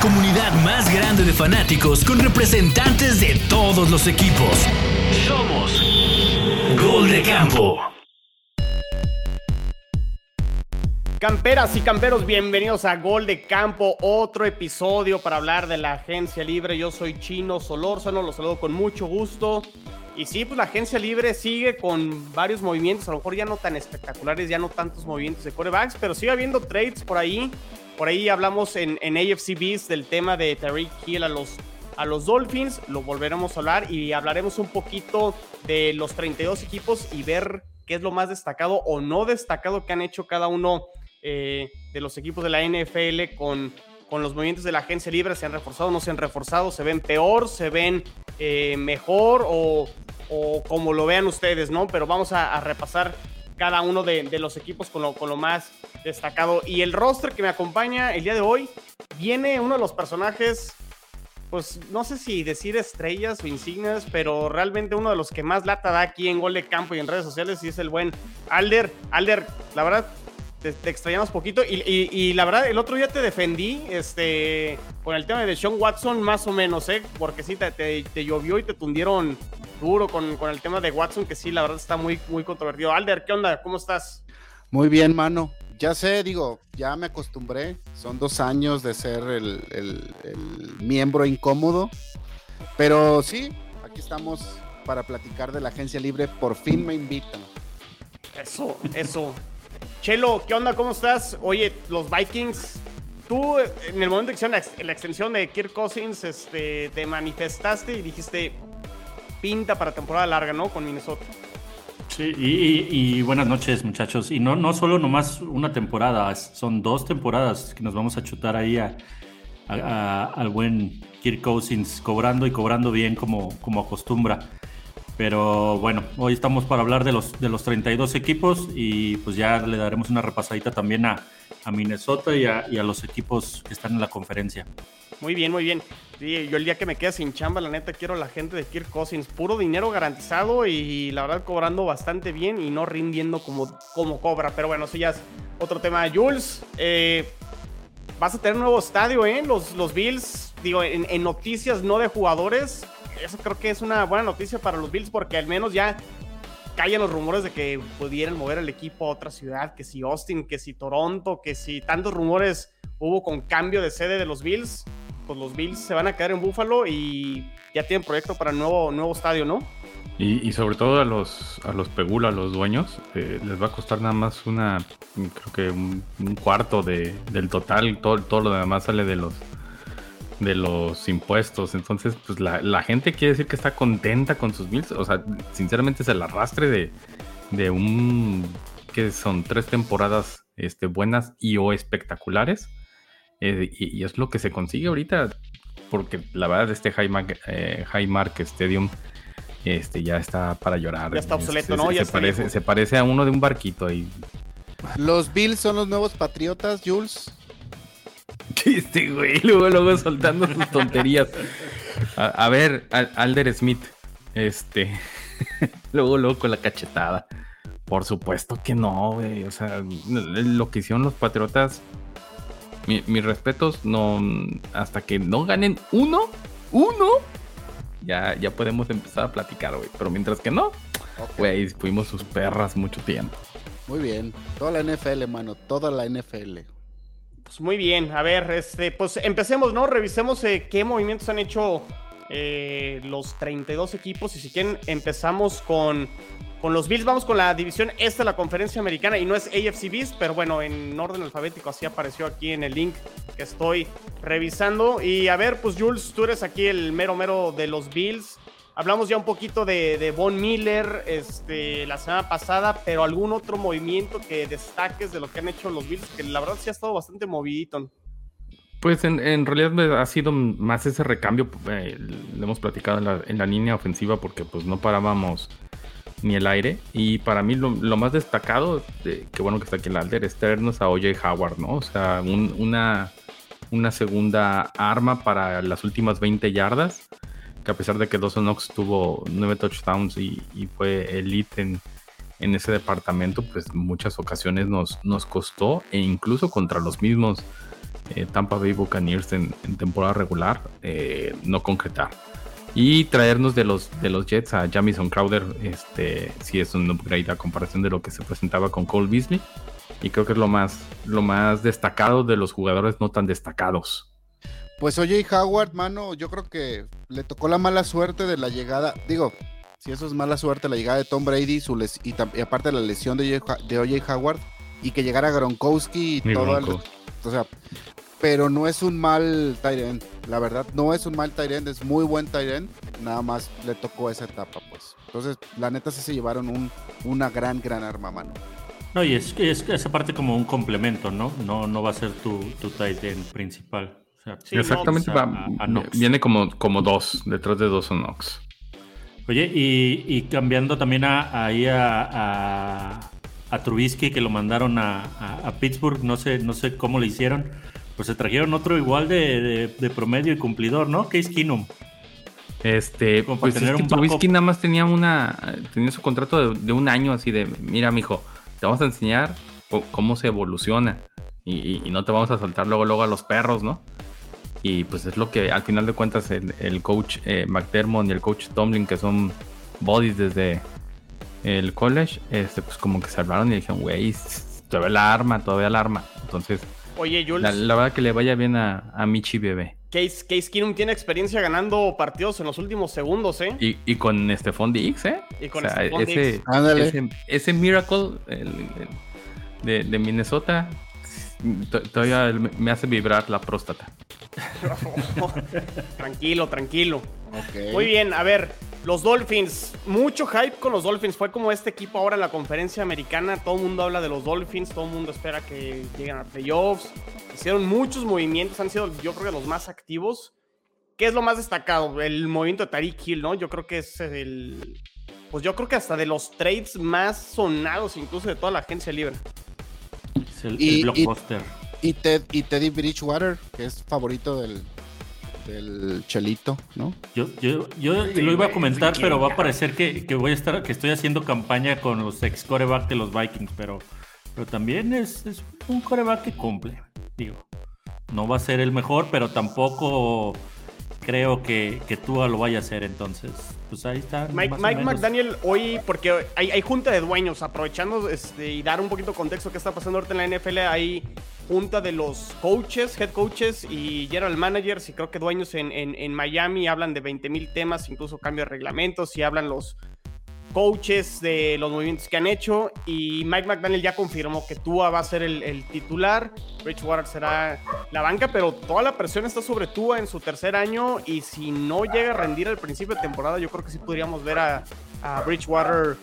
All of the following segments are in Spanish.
comunidad más grande de fanáticos con representantes de todos los equipos. Somos Gol de Campo. Camperas y camperos, bienvenidos a Gol de Campo, otro episodio para hablar de la agencia libre. Yo soy Chino Solórzano, los saludo con mucho gusto. Y sí, pues la agencia libre sigue con varios movimientos, a lo mejor ya no tan espectaculares, ya no tantos movimientos de corebacks, pero sigue habiendo trades por ahí. Por ahí hablamos en, AFC Beast del tema de Tariq Hill a los, a los Dolphins, lo volveremos a hablar y hablaremos un poquito de los 32 equipos y ver qué es lo más destacado o no destacado que han hecho cada uno eh, de los equipos de la NFL con, con los movimientos de la agencia libre, se han reforzado, no se han reforzado, se ven peor, se ven eh, mejor o, o, como lo vean ustedes, ¿no? Pero vamos a, a repasar cada uno de, de, los equipos con lo, con lo más destacado. Y el roster que me acompaña el día de hoy viene uno de los personajes pues no sé si decir estrellas o insignias, pero realmente uno de los que más lata da aquí en Gol de Campo y en redes sociales y es el buen Alder. Alder, la verdad, te, extrañamos poquito. Y, y, y, la verdad, el otro día te defendí este, con el tema de Sean Watson, más o menos, ¿eh? Porque sí, te, te, te llovió y te tundieron duro con, con, el tema de Watson, que sí, la verdad está muy, muy controvertido. Alder, ¿qué onda? ¿Cómo estás? Muy bien, mano. Ya sé, digo, ya me acostumbré. Son dos años de ser el, miembro incómodo. Pero sí, aquí estamos para platicar de la agencia libre. Por fin me invitan. Eso, eso. Chelo, ¿qué onda? ¿Cómo estás? Oye, los Vikings, tú en el momento que hicieron la, la extensión de Kirk Cousins, este, te manifestaste y dijiste pinta para temporada larga, ¿no? Con Minnesota. Y, buenas noches, muchachos. Y no, no solo nomás una temporada, son dos temporadas que nos vamos a chutar ahí a, al buen Kirk Cousins, cobrando y cobrando bien como, como acostumbra. Pero bueno, hoy estamos para hablar de los, de los 32 equipos y pues ya le daremos una repasadita también a, a Minnesota y a, los equipos que están en la conferencia. Muy bien, muy bien. Sí, yo el día que me quede sin chamba, la neta, quiero la gente de Kirk Cousins. Puro dinero garantizado y la verdad cobrando bastante bien y no rindiendo como, como cobra. Pero bueno, eso ya es otro tema. Jules, eh, vas a tener un nuevo estadio, ¿eh? Los, los Bills, digo, en noticias no de jugadores, eso creo que es una buena noticia para los Bills porque al menos ya callan los rumores de que pudieran mover el equipo a otra ciudad, que si Austin, que si Toronto, que si tantos rumores hubo con cambio de sede de los Bills, pues los Bills se van a quedar en Buffalo y ya tienen proyecto para el nuevo, nuevo estadio, ¿no? Y, y, sobre todo a los, a los Pegula, a los dueños, eh, les va a costar nada más una, creo que un, un cuarto de, del total, todo, todo lo demás sale de los, de los impuestos. Entonces, pues la, la, gente quiere decir que está contenta con sus bills. O sea, sinceramente es el arrastre de, de un que son tres temporadas este, buenas y o espectaculares. Eh, y, y, es lo que se consigue ahorita. Porque la verdad, este Highmark, eh, Highmark Stadium este, ya está para llorar. Ya está obsoleto, ¿no? Se, ya se parece, se parece a uno de un barquito ahí. Los Bills son los nuevos patriotas, Jules. Este güey, luego, luego soltando sus tonterías. A, a ver, Alder Smith, este, luego, luego con la cachetada. Por supuesto que no, güey. O sea, lo que hicieron los Patriotas, mi, mis respetos, no, hasta que no ganen uno, uno, ya, ya podemos empezar a platicar, güey. Pero mientras que no, güey, okay. fuimos sus perras mucho tiempo. Muy bien, toda la NFL, mano, toda la NFL. Pues muy bien, a ver, este, pues empecemos, ¿no? Revisemos eh, qué movimientos han hecho eh, los 32 equipos. Y si quieren empezamos con, con los Bills, vamos con la división esta de la conferencia americana. Y no es AFC Bills, pero bueno, en orden alfabético así apareció aquí en el link que estoy revisando. Y a ver, pues Jules, tú eres aquí el mero mero de los Bills. Hablamos ya un poquito de, de Von Miller este, la semana pasada, pero algún otro movimiento que destaques de lo que han hecho los Bills, que la verdad sí ha estado bastante movidito. Pues en, en realidad ha sido más ese recambio, eh, lo hemos platicado en la, línea ofensiva porque pues no parábamos ni el aire. Y para mí lo, más destacado, de, que bueno que está aquí el Alder, es traernos a OJ Howard, ¿no? O sea, un, una, una segunda arma para las últimas 20 yardas que a pesar de que Dawson Knox tuvo nueve touchdowns y, fue elite en, en, ese departamento, pues muchas ocasiones nos, nos costó e incluso contra los mismos eh, Tampa Bay Buccaneers en, temporada regular, eh, no concretar. Y traernos de los, de los Jets a Jamison Crowder, este, si es un upgrade a comparación de lo que se presentaba con Cole Beasley. Y creo que es lo más, lo más destacado de los jugadores no tan destacados. Pues oye, Howard, mano, yo creo que le tocó la mala suerte de la llegada. Digo, si eso es mala suerte, la llegada de Tom Brady su y, aparte la lesión de, de OJ Howard y que llegara Gronkowski y todo. El, o sea, pero no es un mal Tyrant. La verdad, no es un mal Tyrant, es muy buen Tyrant. Nada más le tocó esa etapa, pues. Entonces, la neta sí se llevaron un, una gran, gran arma mano. No, y es, es esa parte como un complemento, ¿no? No, no va a ser tu, tu Tyrant principal. Exactamente, viene como, como dos, detrás de dos Nox. Oye, y, cambiando también a, ahí a, a, Trubisky, que lo mandaron a, Pittsburgh, no sé, no sé cómo le hicieron pues se trajeron otro igual de, promedio y cumplidor, ¿no? Case Keenum. Este, pues es que Trubisky nada más tenía una, tenía su contrato de, un año así de, mira, mijo, te vamos a enseñar cómo se evoluciona y, no te vamos a soltar luego, luego a los perros, ¿no? Y pues es lo que al final de cuentas el, coach eh, McDermott y el coach Tomlin, que son bodies desde el college, este, pues como que se hablaron y dijeron, güey, todavía la arma, todavía la arma. Entonces, Oye, Jules. La, verdad que le vaya bien a, a Michi Bebé. Case, Case Keenum tiene experiencia ganando partidos en los últimos segundos, ¿eh? Y, y con Stephon Diggs, ¿eh? Y con o ese, ese, ese, Miracle de, de, Minnesota todavía me hace vibrar la próstata. tranquilo, tranquilo. Muy bien, a ver, los Dolphins, mucho hype con los Dolphins. Fue como este equipo ahora en la conferencia americana. Todo el mundo habla de los Dolphins, todo el mundo espera que lleguen a playoffs. Hicieron muchos movimientos, han sido yo creo que los más activos. ¿Qué es lo más destacado? El movimiento de Tariq Hill, ¿no? Yo creo que es el... Pues yo creo que hasta de los trades más sonados incluso de toda la agencia libre. Es el, blockbuster. y Teddy Bridgewater, que es favorito del, del Chelito, ¿no? Yo, yo, yo lo iba a comentar, pero va a parecer que, voy a estar, que estoy haciendo campaña con los ex coreback de los Vikings, pero, pero también es, un coreback que cumple. Digo, no va a ser el mejor, pero tampoco creo que, que Tua lo vaya a hacer, entonces, pues ahí está. Mike, McDaniel, hoy, porque hay, hay, junta de dueños, aprovechando este, y dar un poquito de contexto que está pasando ahorita en la NFL, hay junta de los coaches, head coaches y general managers y creo que dueños en, en, Miami hablan de 20 mil temas, incluso cambio de reglamentos y hablan los coaches de los movimientos que han hecho y Mike McDaniel ya confirmó que Tua va a ser el, titular, Bridgewater será la banca, pero toda la presión está sobre Tua en su tercer año y si no llega a rendir al principio de temporada yo creo que sí podríamos ver a, a Bridgewater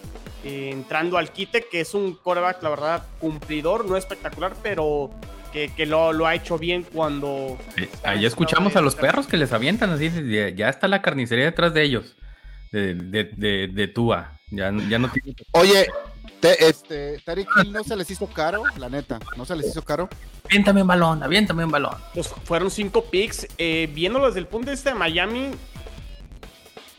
eh, entrando al quite, que es un coreback la verdad cumplidor, no espectacular, pero que, lo, ha hecho bien cuando... ahí escuchamos a los perros que les avientan así, ya está la carnicería detrás de ellos, de, de, de, Tua, ya, ya no tiene... Oye, este, Tariq no se les hizo caro, la neta, no se les hizo caro. Aviéntame un balón, aviéntame un balón. Pues fueron cinco picks, eh, viéndolo desde el punto de vista de Miami,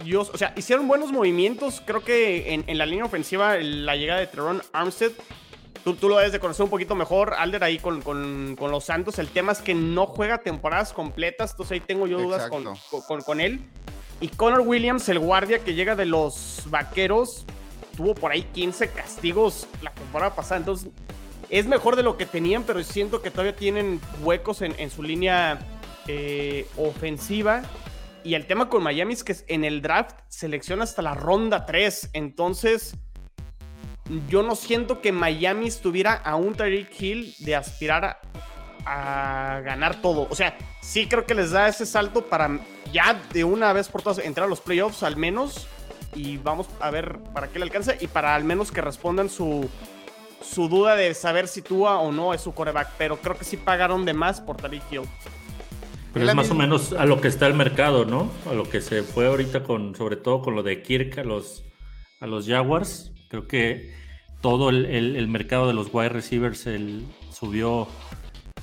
Dios, o sea, hicieron buenos movimientos. Creo que en, en, la línea ofensiva, la llegada de Teron Armstead Tú, lo debes de conocer un poquito mejor, Alder, ahí con, los Santos. El tema es que no juega temporadas completas, entonces ahí tengo yo dudas con, con, él. Y Connor Williams, el guardia que llega de los Vaqueros, tuvo por ahí 15 castigos la temporada pasada. Entonces, es mejor de lo que tenían, pero siento que todavía tienen huecos en, su línea eh, ofensiva. Y el tema con Miami es que en el draft selecciona hasta la ronda 3. Entonces yo no siento que Miami estuviera a un Tyreek Hill de aspirar a, ganar todo. O sea, sí creo que les da ese salto para ya de una vez por todas entrar a los playoffs al menos. Y vamos a ver para qué le alcanza y para al menos que respondan su, su duda de saber si Tua o no es su coreback. Pero creo que sí pagaron de más por Tyreek Hill. Pero es más o menos a lo que está el mercado, ¿no? A lo que se fue ahorita con, sobre todo con lo de Kirk a los, a los Jaguars. Creo que todo el, mercado de los wide receivers el, subió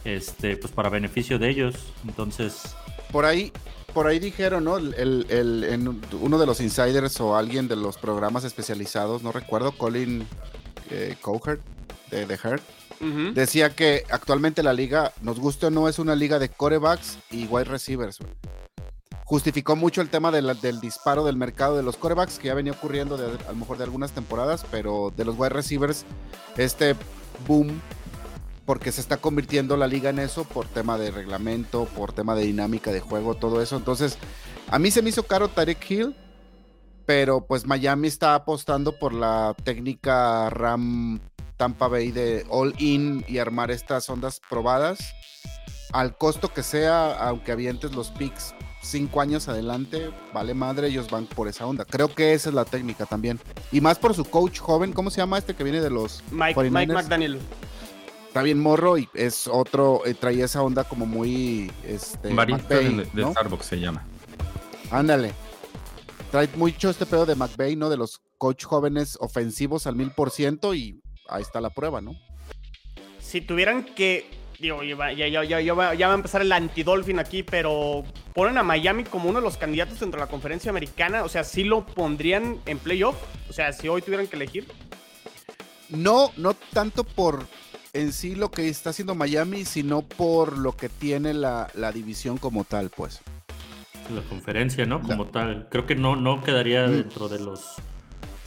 este, pues para beneficio de ellos. Entonces. Por ahí, por ahí dijeron, ¿no? El, en uno de los insiders o alguien de los programas especializados, no recuerdo, Colin eh, de The Herd, decía que actualmente la liga, nos guste o no, es una liga de corebacks y wide receivers. Justificó mucho el tema de la- del disparo del mercado de los corebacks, que ya venía ocurriendo de, a lo mejor de algunas temporadas, pero de los wide receivers, este boom, porque se está convirtiendo la liga en eso por tema de reglamento, por tema de dinámica de juego, todo eso. Entonces, a mí se me hizo caro Tarek Hill, pero pues Miami está apostando por la técnica RAM Tampa Bay de all in y armar estas ondas probadas al costo que sea, aunque avientes los picks cinco años adelante, vale madre, ellos van por esa onda. Creo que esa es la técnica también. Y más por su coach joven, ¿cómo se llama este que viene de los Mike, 49ers? Mike McDaniel. Está bien morro y es otro, eh, traía esa onda como muy, este, Barista de, de ¿no? Starbucks se llama. Ándale. Trae mucho este pedo de McVay, ¿no? De los coach jóvenes ofensivos al mil por ciento y ahí está la prueba, ¿no? Si tuvieran que. Digo, ya, va- ya, ya, ya, ya va, ya va a empezar el anti-Dolphin aquí, pero ponen a Miami como uno de los candidatos dentro de la conferencia americana. O sea, sí lo pondrían en playoff. O sea, si hoy tuvieran que elegir. No, no tanto por en sí lo que está haciendo Miami, sino por lo que tiene la, la división como tal, pues. La conferencia, ¿no? Como tal. Creo que no, no quedaría Mm. dentro de los,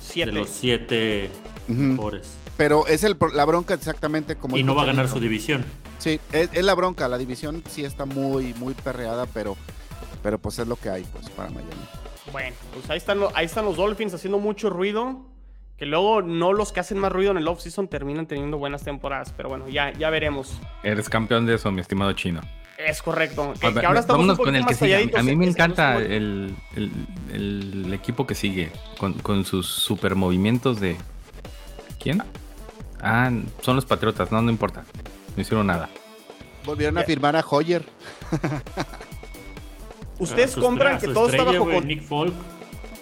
Siete. de los siete mejores. Pero es el, la bronca exactamente como... Y no va a ganar su división. Sí, es, es la bronca, la división sí está muy, muy perreada, pero, pero pues es lo que hay, pues, para Miami. Bueno, pues ahí están, ahí están los Dolphins haciendo mucho ruido. Que luego no los que hacen más ruido en el offseason terminan teniendo buenas temporadas. Pero bueno, ya, ya veremos. Eres campeón de eso, mi estimado chino. Es correcto. Que, ver, que ahora estamos un vámonos con el que sigue. A mí me Es que no encanta el, el- el equipo que sigue con, con sus super movimientos de. ¿Quién? Ah, son los Patriotas, no, no importa. No hicieron nada. Volvieron a firmar a Hoyer. Ustedes A su compran que todo está bajo güey, con Nick Folk.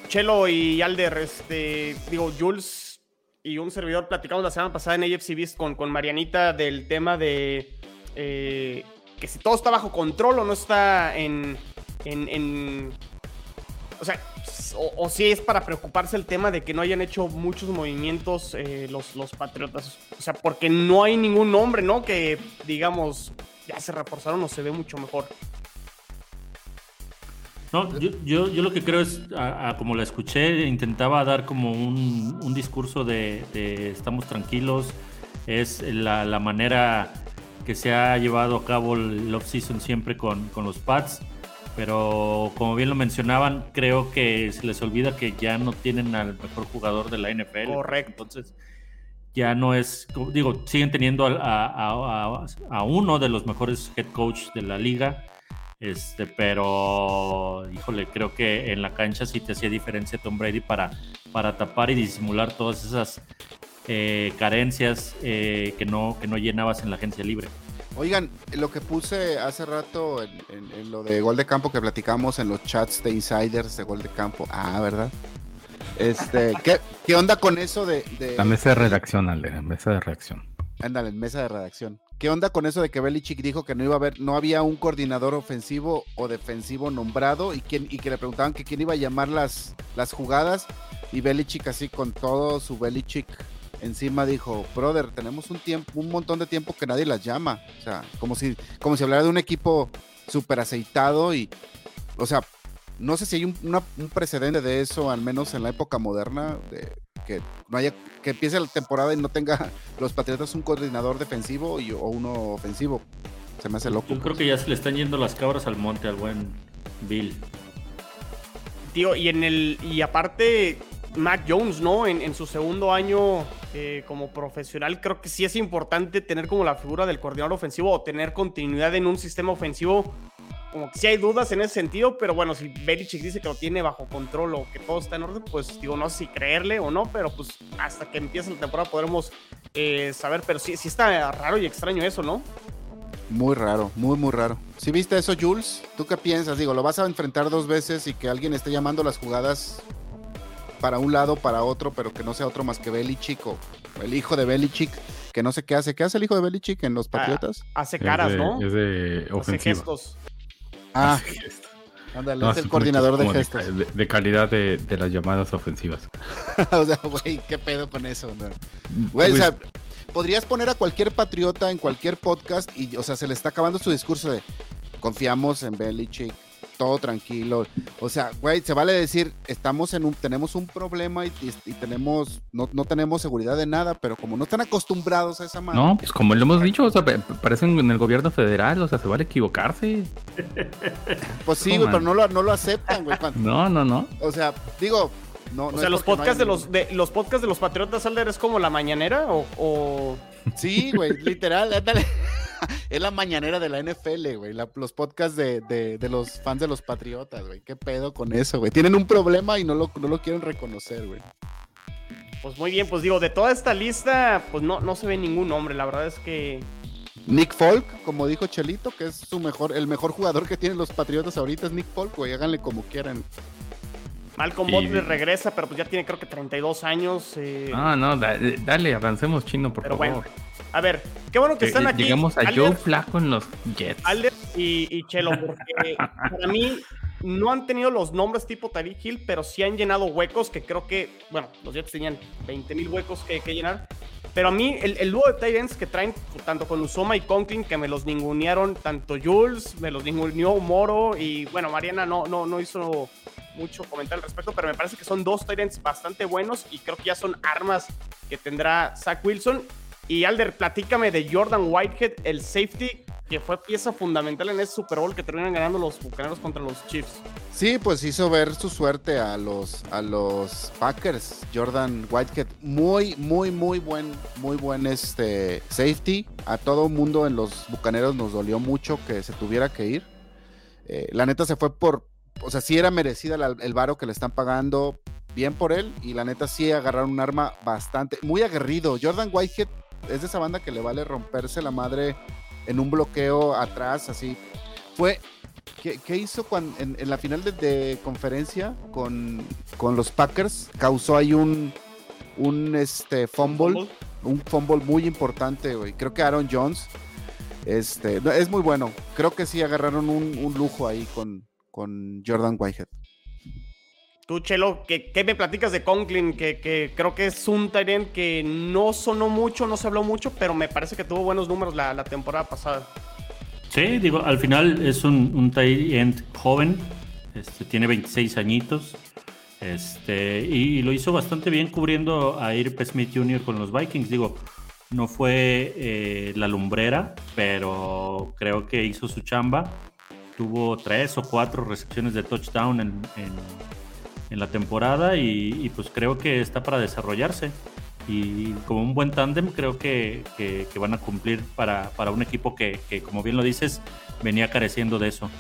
Chelo y Alder, este, digo, Jules y un servidor platicamos la semana pasada en AFC con, con Marianita del tema de eh, que si todo está bajo control o no está en, en, o sea, o, o si es para preocuparse el tema de que no hayan hecho muchos movimientos eh, los, los Patriotas, o sea, porque no hay ningún nombre, ¿no? Que digamos, ya se reforzaron o se ve mucho mejor. No, yo, yo, yo lo que creo es, a- a como la escuché, intentaba dar como un, un discurso de, de estamos tranquilos, es la, la manera que se ha llevado a cabo el off-season siempre con, con los Pats, pero como bien lo mencionaban, creo que se les olvida que ya no tienen al mejor jugador de la NFL. Correcto. Entonces, ya no es, digo, siguen teniendo a- a- a uno de los mejores head coach de la liga, este, pero, híjole, creo que en la cancha sí te hacía diferencia Tom Brady para, para tapar y disimular todas esas eh, carencias eh, que, no, que no llenabas en la agencia libre. Oigan, lo que puse hace rato en, en- en lo de gol de campo que platicamos en los chats de insiders de gol de campo. Ah, ¿verdad? Este, ¿qué, qué onda con eso de, de- La mesa de redacción, Ale, la mesa de reacción. Ándale, mesa de redacción. ¿Qué onda con eso de que Belichick dijo que no iba a haber, no había un coordinador ofensivo o defensivo nombrado y, y que le preguntaban quién iba a llamar las, las jugadas? Y Belichick así con todo su Belichick encima dijo, brother, tenemos un tiempo, un montón de tiempo que nadie las llama. O sea, como si, como si hablara de un equipo súper aceitado y, o sea, no sé si hay un, un precedente de eso, al menos en la época moderna, de que no haya, que empiece la temporada y no tenga los Patriotas un coordinador defensivo y, o uno ofensivo. Se me hace loco. Yo creo que ya se le están yendo las cabras al monte al buen Bill. Tío, y en el. Y aparte, Mac Jones, ¿no? En, en su segundo año eh, como profesional, creo que sí es importante tener como la figura del coordinador ofensivo o tener continuidad en un sistema ofensivo. Como que sí hay dudas en ese sentido, pero bueno, si Belichick dice que lo tiene bajo control o que todo está en orden, pues digo, no sé si creerle o no, pero pues hasta que empiece la temporada podremos eh, saber, pero sí, sí está raro y extraño eso, ¿no? Muy raro, muy, muy raro. ¿Sí viste eso, Jules? ¿Tú qué piensas? Digo, lo vas a enfrentar dos veces y que alguien esté llamando las jugadas para un lado, para otro, pero que no sea otro más que Belichick o el hijo de Belichick, que no sé qué hace. ¿Qué hace el hijo de Belichick en los Patriotas? Hace Es caras, de- ¿no? Es de Hace ofensiva. gestos. Ah, ándale, No, es el coordinador de gestos. De, de calidad de, de las llamadas ofensivas. o sea, güey, ¿qué pedo con eso? no? Güey, o Pues, sea, podrías poner a cualquier patriota en cualquier podcast y, o sea, se le está acabando su discurso de confiamos en Belichick, todo tranquilo. O sea, güey, se vale decir, estamos en un, tenemos un problema y, y- y tenemos, no, no tenemos seguridad de nada, pero como no están acostumbrados a esa madre. No, pues como lo hemos dicho, o sea, pa- parecen en el gobierno federal, o sea, se vale equivocarse. Pues sí, güey, pero no lo, no lo aceptan, güey. No, no, no. O sea, digo, no. O no sea, los no podcasts de los de los podcasts de los Patriotas Alder es como la mañanera o, o- Sí, güey, literal, ándale. Es la mañanera de la NFL, güey. la- los podcasts de, de- de los fans de los Patriotas, güey. ¿Qué pedo con eso, güey? Tienen un problema y no lo, no lo quieren reconocer, güey. pues muy bien, pues digo, de toda esta lista, pues no, no se ve ningún nombre, la verdad es que Nick Folk, como dijo Chelito, que es su mejor, el mejor jugador que tienen los Patriotas ahorita es Nick Folk, güey. Háganle como quieran. Malcolm Butler regresa, pero pues ya tiene creo que 32 años. eh, Ah, no, da- dale, avancemos chino, por pero favor. bueno, a ver, qué bueno que Eh, están aquí. Llegamos a Alder- Joe Flaco en los Jets. Alder y, y Chelo, porque para mí no han tenido los nombres tipo Tariq Hill, pero sí han llenado huecos que creo que, bueno, los Jets tenían 20 mil huecos que, que llenar. Pero a mí, el, el dúo de tight ends que traen, tanto con Usoma y Conklin, que me los ningunearon, tanto Jules, me los ninguneó Moro, y bueno, Mariana no, no, no hizo mucho comentario al respecto, pero me parece que son dos ends bastante buenos y creo que ya son armas que tendrá Zach Wilson. Y Alder, platícame de Jordan Whitehead, el safety que fue pieza fundamental en ese Super Bowl que terminan ganando los Bucaneros contra los Chiefs. Sí, pues hizo ver su suerte a los, a los Packers. Jordan Whitehead, muy, muy, muy buen, muy buen este safety. A todo mundo en los Bucaneros nos dolió mucho que se tuviera que ir. Eh, la neta se fue por, o sea, sí era merecida la- el varo que le están pagando bien por él. Y la neta sí agarraron un arma bastante, muy aguerrido. Jordan Whitehead es de esa banda que le vale romperse la madre en un bloqueo atrás, así. Fue, ¿Qué, qué hizo cuan- en, en la final de, de conferencia con, con los Packers? Causó ahí un, un este, fumble, un fumble muy importante, güey. Creo que Aaron Jones este, es muy bueno. Creo que sí agarraron un, un lujo ahí con, con Jordan Whitehead. Tú, Chelo, ¿qué, qué me platicas de Conklin? Que, que creo que es un tight end que no sonó mucho, no se habló mucho, pero me parece que tuvo buenos números la, la temporada pasada. Sí, digo, al final es un, un tight end joven, este, tiene 26 añitos, este, y, lo hizo bastante bien cubriendo a Irp Smith Jr. con los Vikings. Digo, no fue eh, la lumbrera, pero creo que hizo su chamba. Tuvo tres o cuatro recepciones de touchdown en, en- en la temporada y, y, pues creo que está para desarrollarse. Y como un buen tándem creo que, que- que van a cumplir para, para un equipo que, que, como bien lo dices, venía careciendo de eso.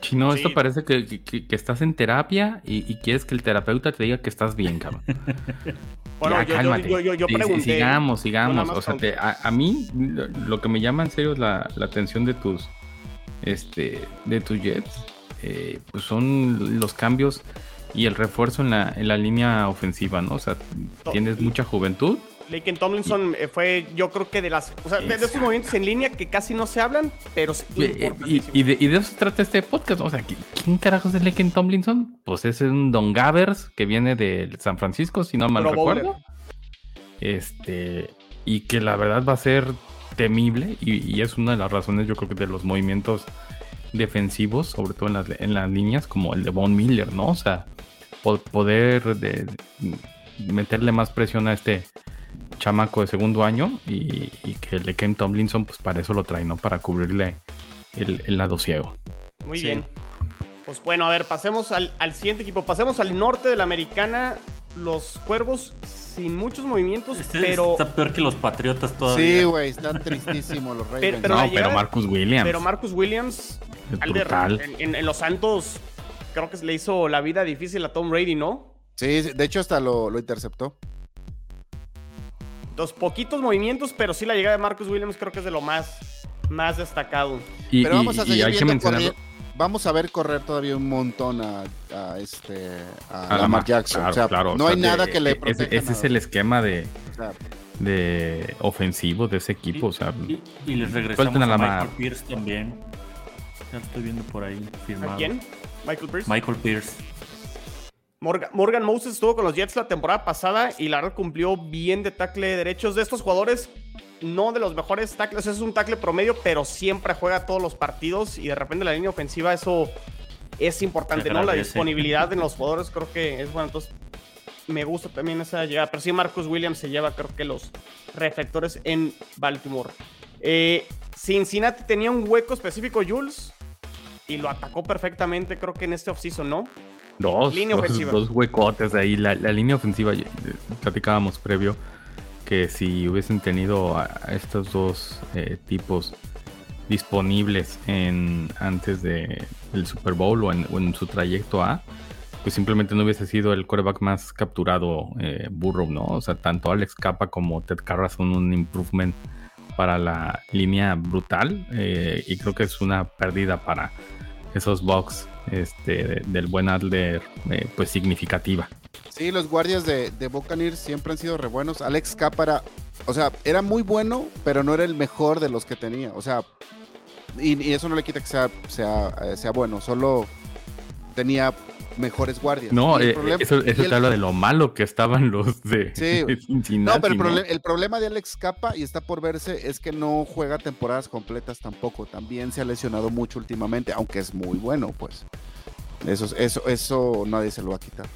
Chino, Sí. esto parece que, que- que estás en terapia y, y quieres que el terapeuta te diga que estás bien, cabrón. Bueno, Ya, yo, yo, cálmate. yo, yo, yo pregunté. sigamos, sigamos. O sea, te- a, a mí lo, lo que me llama en serio es la, la atención de tus, este, de tus Jets. eh, pues son los cambios y el refuerzo en la, en la línea ofensiva, ¿no? O sea, tienes mucha juventud. Laken Tomlinson eh, fue, yo creo que de las. O sea, de, de esos movimientos en línea que casi no se hablan, pero sí Y, y- de, y de eso se trata este podcast. O sea, ¿qui- ¿quién carajos es Leken Tomlinson? Pues es un Don Gavers que viene de San Francisco, si no mal Pro Bowler. recuerdo. Este, y que la verdad va a ser temible. Y, y es una de las razones, yo creo que de los movimientos defensivos, sobre todo en las, en las líneas, como el de Von Miller, ¿no? O sea, po- poder de- de meterle más presión a este chamaco de segundo año y, y que el de Ken Tomlinson, pues para eso lo trae, ¿no? Para cubrirle el, el lado ciego. Muy Sí. bien. Pues bueno, a ver, pasemos al, al siguiente equipo. Pasemos al norte de la americana. Los cuervos sin muchos movimientos, Este pero, está peor que los Patriotas todavía. Sí, güey, están tristísimos los Ravens. pero no, pero Marcus Williams. pero Marcus Williams, Alder, en, en- en los Santos, creo que le hizo la vida difícil a Tom Brady, ¿no? Sí, de hecho hasta lo, lo interceptó. Dos poquitos movimientos, pero sí la llegada de Marcus Williams creo que es de lo más, más destacado. Y, Pero vamos y- a y seguir hay que viendo mencionarlo. Vamos a ver correr todavía un montón a, a este a, a Lamar Jackson. claro, o sea, claro, o no sea, hay de- nada que le ese- proteja. Ese, es el esquema de, o sea, de ofensivo de ese equipo. O sea, Y, y les regresamos a a, Lamar. Michael Pierce también. Ya estoy viendo por ahí firmado. ¿A quién? Michael Pierce. Michael Pierce. Morgan, Morgan Moses estuvo con los Jets la temporada pasada y la verdad cumplió bien de tackle de derechos. De estos jugadores, no de los mejores tackles, es un tackle promedio, pero siempre juega todos los partidos y de repente la línea ofensiva eso es importante, ¿no? La disponibilidad en los jugadores creo que es bueno. Entonces, me gusta también esa llegada. Pero sí, Marcus Williams se lleva, creo que los reflectores en Baltimore. Eh, Cincinnati tenía un hueco específico, Jules, y lo atacó perfectamente, creo que en este offseason, ¿no? Dos, Línea dos, ofensiva. dos huecotes ahí. La, la línea ofensiva, platicábamos previo que si hubiesen tenido estos dos eh, tipos disponibles en antes de el Super Bowl o en, su trayecto a, pues simplemente no hubiese sido el quarterback más capturado eh, Burrow, ¿no? O sea, tanto Alex Capa como Ted Carras son un improvement para la línea brutal eh, y creo que es una pérdida para esos Bucks este, de- del buen Adler, eh, pues significativa. Sí, los guardias de, de Buccaneers siempre han sido re buenos. Alex Capa era, o sea, era muy bueno, pero no era el mejor de los que tenía. O sea, y, y eso no le quita que sea, sea, eh, sea bueno, solo tenía mejores guardias. No, eh, problema- eso, eso el- te habla de lo malo que estaban los de, Sí. de Cincinnati. No, pero el, el problema de Alex Capa, y está por verse, es que no juega temporadas completas tampoco. También se ha lesionado mucho últimamente, aunque es muy bueno, pues. Eso, eso, eso nadie se lo va a quitar.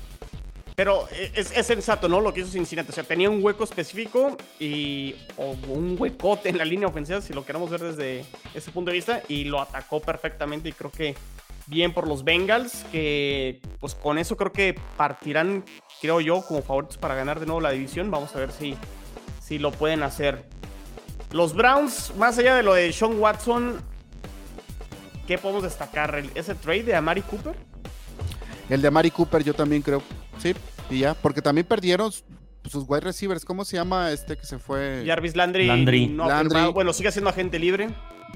Pero es, es sensato, ¿no? Lo que hizo Cincinnati. O sea, tenía un hueco específico y. o un huecote en la línea ofensiva, si lo queremos ver desde ese punto de vista. Y lo atacó perfectamente. Y creo que bien por los Bengals. Que pues con eso creo que partirán, creo yo, como favoritos para ganar de nuevo la división. Vamos a ver si, si lo pueden hacer. Los Browns, más allá de lo de Sean Watson, ¿qué podemos destacar? ¿El- ¿Ese trade de Amari Cooper? El de Mari Cooper, yo también creo. Sí, y ya. Porque también perdieron sus- wide receivers. ¿Cómo se llama este que se fue? Jarvis Landry, Landry. no ha Landry. firmado. Bueno, sigue siendo agente libre.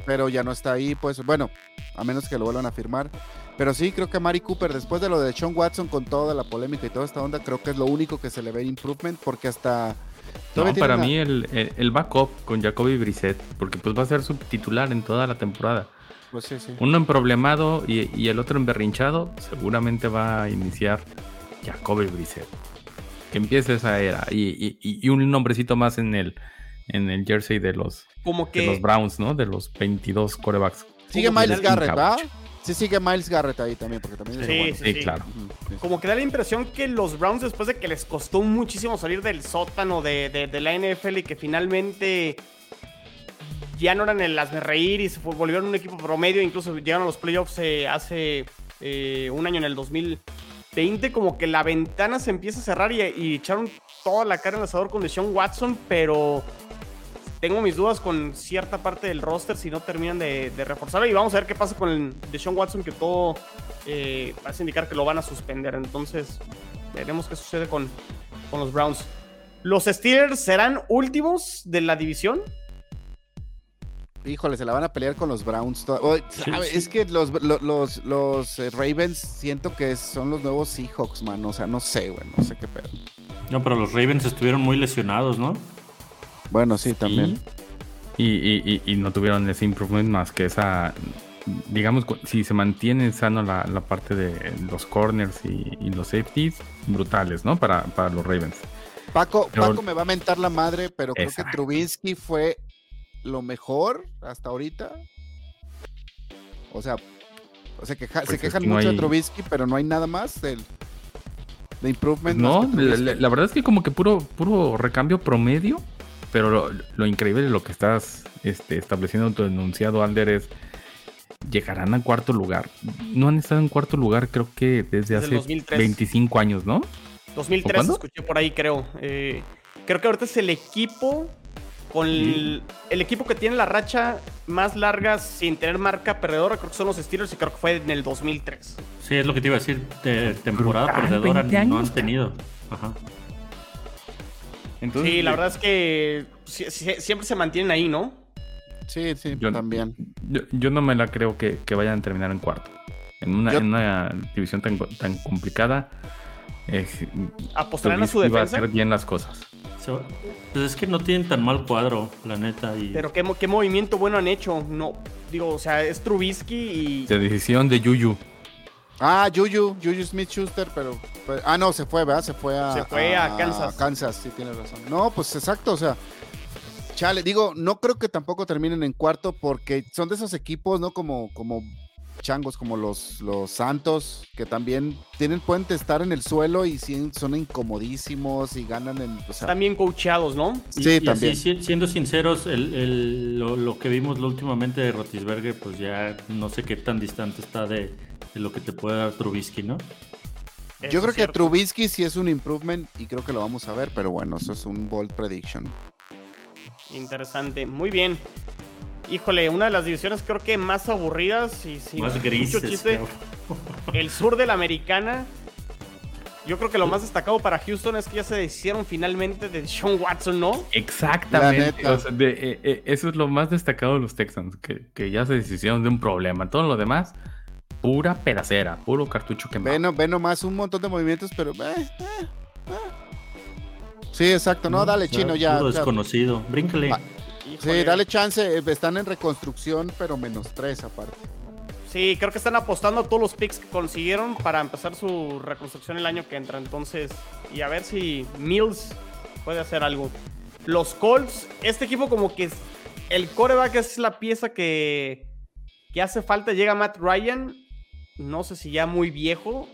pero ya no está ahí, pues bueno, a menos que lo vuelvan a firmar. Pero sí, creo que Mari Cooper, después de lo de Sean Watson, con toda la polémica y toda esta onda, creo que es lo único que se le ve improvement, porque hasta... No, para una- mí el, el, el backup con Jacoby Brissett, porque pues va a ser subtitular en toda la temporada. Pues sí, sí. Uno emproblemado y, y el otro emberrinchado, seguramente va a iniciar Jacoby Brissett. Que empiece esa era. Y, y- y- y un nombrecito más en el, en el jersey de los, Como de los Browns, ¿no? De los 22 corebacks. Sigue Miles Garrett, ¿va? Sí, sigue Miles Garrett ahí también, porque también es Sí, bueno. sí, Sí, sí. claro. Sí. como que da la impresión que los Browns, después de que les costó muchísimo salir del sótano de, de- de la NFL y que finalmente ya no eran el reír y se volvieron un equipo promedio, incluso llegaron a los playoffs eh, hace eh, un año en el 2020, como que la ventana se empieza a cerrar y, echaron toda la cara en el asador con Deshaun Watson, pero tengo mis dudas con cierta parte del roster si no terminan de, de reforzarlo. Y vamos a ver qué pasa con el Deshaun Watson, que todo eh, parece indicar que lo van a suspender. Entonces, veremos qué sucede con, con los Browns. ¿Los Steelers serán últimos de la división? Híjole, se la van a pelear con los Browns. to- oh, sabe, sí. Es que los, lo- los, los, eh, Ravens siento que son los nuevos Seahawks, man. O sea, no sé, güey, no sé qué pedo. No, pero los Ravens estuvieron muy lesionados, ¿no? Bueno, sí, también. Y, y- y- y no tuvieron ese improvement más que esa. Digamos, si se mantiene sano la, la parte de los corners y, y los safeties, brutales, ¿no? Para, para los Ravens. Paco, Pero- Paco me va a mentar la madre, pero creo Exacto. que Trubinsky fue lo mejor hasta ahorita. O sea, o sea queja- Pues se es quejan que no mucho de hay- Trubinsky, pero no hay nada más del, de improvement. No, la, Trubisky. la- la verdad es que como que puro, puro recambio promedio, pero lo, lo increíble de lo que estás este, estableciendo tu enunciado, Alder, es llegarán a cuarto lugar. No han estado en cuarto lugar creo que desde, hace 2003. 25 años, ¿no? 2003 cuándo? escuché por ahí, creo. Eh, creo que ahorita es el equipo con el, el equipo que tiene la racha más larga sin tener marca perdedora. Creo que son los Steelers y creo que fue en el 2003. Sí, es lo que te iba a decir. de temporada Brutal, perdedora 20 no han tenido. Ajá. Entonces, Sí, la verdad es que siempre se mantienen ahí, ¿no? Sí, sí, Yo- también. Yo, yo no me la creo que, que vayan a terminar en cuarto. En una, Yo- en una división tan, tan complicada, eh, Apostarán a su Trubisky va a defensa. hacer bien las cosas. Pues es que no tienen tan mal cuadro, la neta. Y... Pero qué, mo- qué movimiento bueno han hecho. No, digo, o sea, es Trubisky y. De decisión de Yuyu. Ah, Juju, Juju Smith Schuster, pero, pero- Ah, no, se fue, ¿verdad? Se fue a. Se fue a Kansas. Kansas, sí, tienes razón. No, pues exacto, o sea. Chale, digo, no creo que tampoco terminen en cuarto porque son de esos equipos, ¿no? Como, como changos, como los, los Santos, que también tienen, pueden estar en el suelo y son incomodísimos y ganan en. O sea, bien coachados, ¿no? Y- Sí, y también. así, siendo sinceros, el, el- lo, lo que vimos lo últimamente de Rotisberger, pues ya no sé qué tan distante está de, de lo que te puede dar Trubisky, ¿no? yo creo que. Trubisky sí es un improvement y creo que lo vamos a ver, pero bueno, eso es un bold prediction. Interesante, muy bien. Híjole, una de las divisiones creo que más aburridas y sin Más mucho chiste, cabrón. el sur de la americana. Yo creo que lo más destacado para Houston es que ya se deshicieron finalmente de Sean Watson, ¿no? Exactamente. La neta. o sea, de- eh, eh, eso es lo más destacado de los Texans, que, que ya se deshicieron de un problema. Todo lo demás, pura pedacera, puro cartucho quemado. Ve, no- ve nomás un montón de movimientos, pero. eh, eh, eh. Sí, exacto. No, dale, chino, ya. Puro sea, desconocido. Bríncale. Sí, dale chance. eh, Están en reconstrucción, pero menos tres aparte. Sí, creo que están apostando a todos los picks que consiguieron para empezar su reconstrucción el año que entra. Entonces, y a ver si Mills puede hacer algo. Los Colts, este equipo como que es- el coreback es la pieza que, que hace falta. Llega Matt Ryan, no sé si ya muy viejo.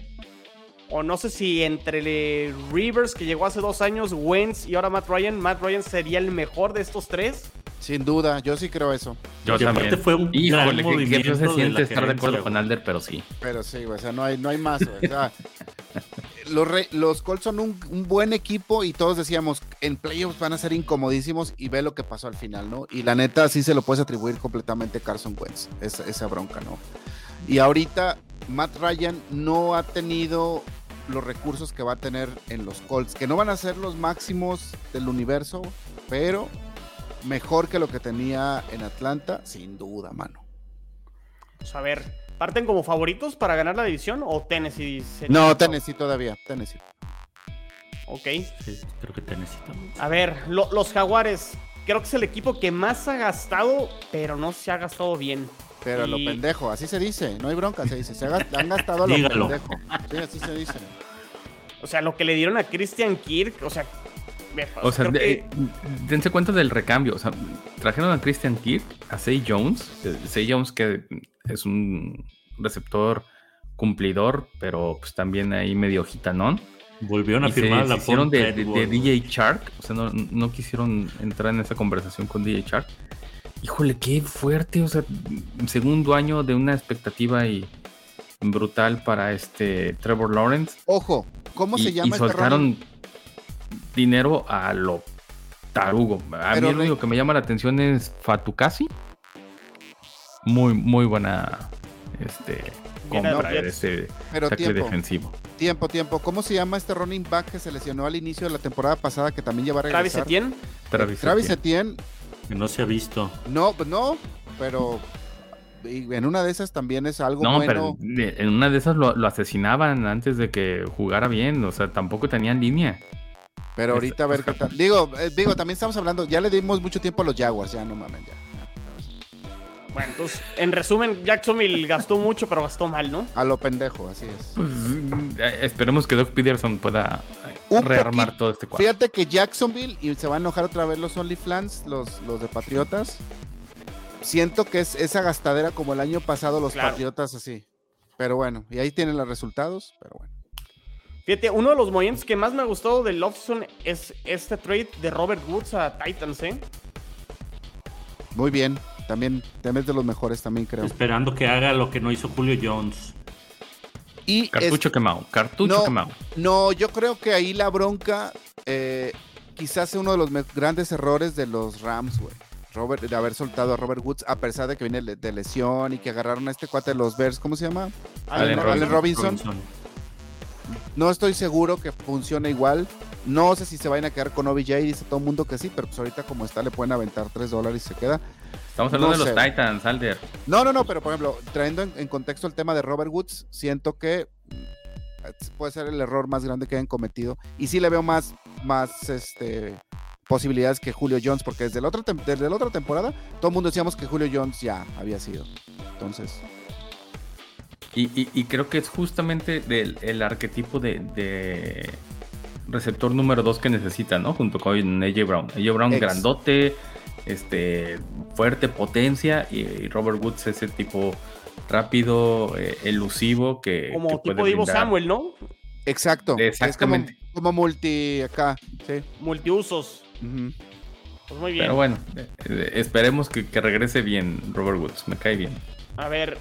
O no sé si entre le- Rivers, que llegó hace dos años, Wentz y ahora Matt Ryan, Matt Ryan sería el mejor de estos tres. Sin duda, yo sí creo eso. Yo Y aparte también. fue un gran Híjole, que- que, movimiento no se de siente la estar de acuerdo con. Alder, pero sí. Pero sí, güey, o sea, no hay, no hay más, güey. O sea, los, Re- los Colts son un, un buen equipo y todos decíamos, en playoffs van a ser incomodísimos y ve lo que pasó al final, ¿no? Y la neta sí se lo puedes atribuir completamente a Carson Wentz, esa, esa bronca, ¿no? Y ahorita Matt Ryan no ha tenido los recursos que va a tener en los Colts, que no van a ser los máximos del universo, pero mejor que lo que tenía en Atlanta, sin duda, mano. Pues a ver, ¿parten como favoritos para ganar la división o Tennessee? sería No, Tennessee todavía, Tennessee. Ok. Sí, creo que te necesitamos. A ver, lo- los Jaguares. Creo que es el equipo que más ha gastado, pero no se ha gastado bien. Pero lo pendejo, así se dice, no hay bronca, se dice. Se han gastado a lo Dígalo. pendejo. Sí, así se dice. O sea, lo que le dieron a Christian Kirk, o sea, me- O sea, de- que- eh, dense cuenta del recambio. O sea, trajeron a Christian Kirk, a Say Jones. eh, Say Jones que es un receptor cumplidor, pero pues también ahí medio gitanón. Volvieron a Y se firmar la hicieron de, de-. DJ Shark. O sea, no, no quisieron entrar en esa conversación con DJ Shark. Híjole, qué fuerte. O sea, segundo año de una expectativa y brutal para este Trevor Lawrence. Ojo, ¿cómo y, se y llama este soltaron dinero a lo tarugo. A Pero mí lo único que me llama la atención es Fatukasi. Muy, muy buena este, compra de este Pero tackle tiempo, defensivo. tiempo, tiempo. ¿Cómo se llama este running back que se lesionó al inicio de la temporada pasada que también lleva a Travis regresar? Etienne. Travis, Travis Etienne. Etienne, Que no se ha visto. no, pues no, pero y en una de esas también es algo No, bueno. pero en una de esas lo, lo asesinaban antes de que jugara bien. O sea, tampoco tenían línea. Pero ahorita a ver qué tal. Digo, eh, digo, también estamos hablando, ya le dimos mucho tiempo a los Jaguars, ya no mames, ya. Bueno, entonces, en resumen, Jacksonville gastó mucho, pero gastó mal, ¿no? A lo pendejo, así es. Pues, eh, esperemos que Doug Peterson pueda Un rearmar poquito- todo este cuadro. Fíjate que Jacksonville, y se van a enojar otra vez los OnlyFans, los, los de Patriotas. Siento que es esa gastadera como el año pasado los Claro. Patriotas así. Pero bueno, y ahí tienen los resultados, pero bueno. Fíjate, uno de los movimientos que más me ha gustado del offseason es este trade de Robert Woods a Titans, ¿eh? Muy bien. También, también es de los mejores, también creo. Esperando que haga lo que no hizo Julio Jones. Y es- Cartucho quemado, cartucho No. quemado. no, yo creo que ahí la bronca eh, quizás sea uno de los grandes errores de los Rams, güey. Robert, de haber soltado a Robert Woods, a pesar de que viene de lesión y que agarraron a este cuate de los Bears, ¿cómo se llama? Allen Allen Robinson. Robinson. No estoy seguro que funcione igual. No sé si se vayan a quedar con OBJ, dice todo el mundo que sí, pero pues ahorita como está le pueden aventar 3 dólares y se queda. Estamos hablando No de los sé. Titans, Alder. No, no, no, pero por ejemplo, trayendo en, en contexto el tema de Robert Woods, siento que mm, puede ser el error más grande que hayan cometido. Y sí le veo más, más este, posibilidades que Julio Jones, porque desde la, otra tem- desde la otra temporada todo el mundo decíamos que Julio Jones ya había sido. Entonces, Y, creo que es justamente del, el arquetipo de, receptor número 2 que necesita, ¿no? Junto con AJ Brown. AJ Brown grandote, este, fuerte, potencia, y, Robert Woods ese tipo rápido, eh, elusivo que. Como tipo Divo Samuel, ¿no? Exacto. Exactamente. como, multi acá, sí. Multiusos. Pues muy bien. Pero bueno, eh, esperemos que, regrese bien Robert Woods, me cae bien. A ver,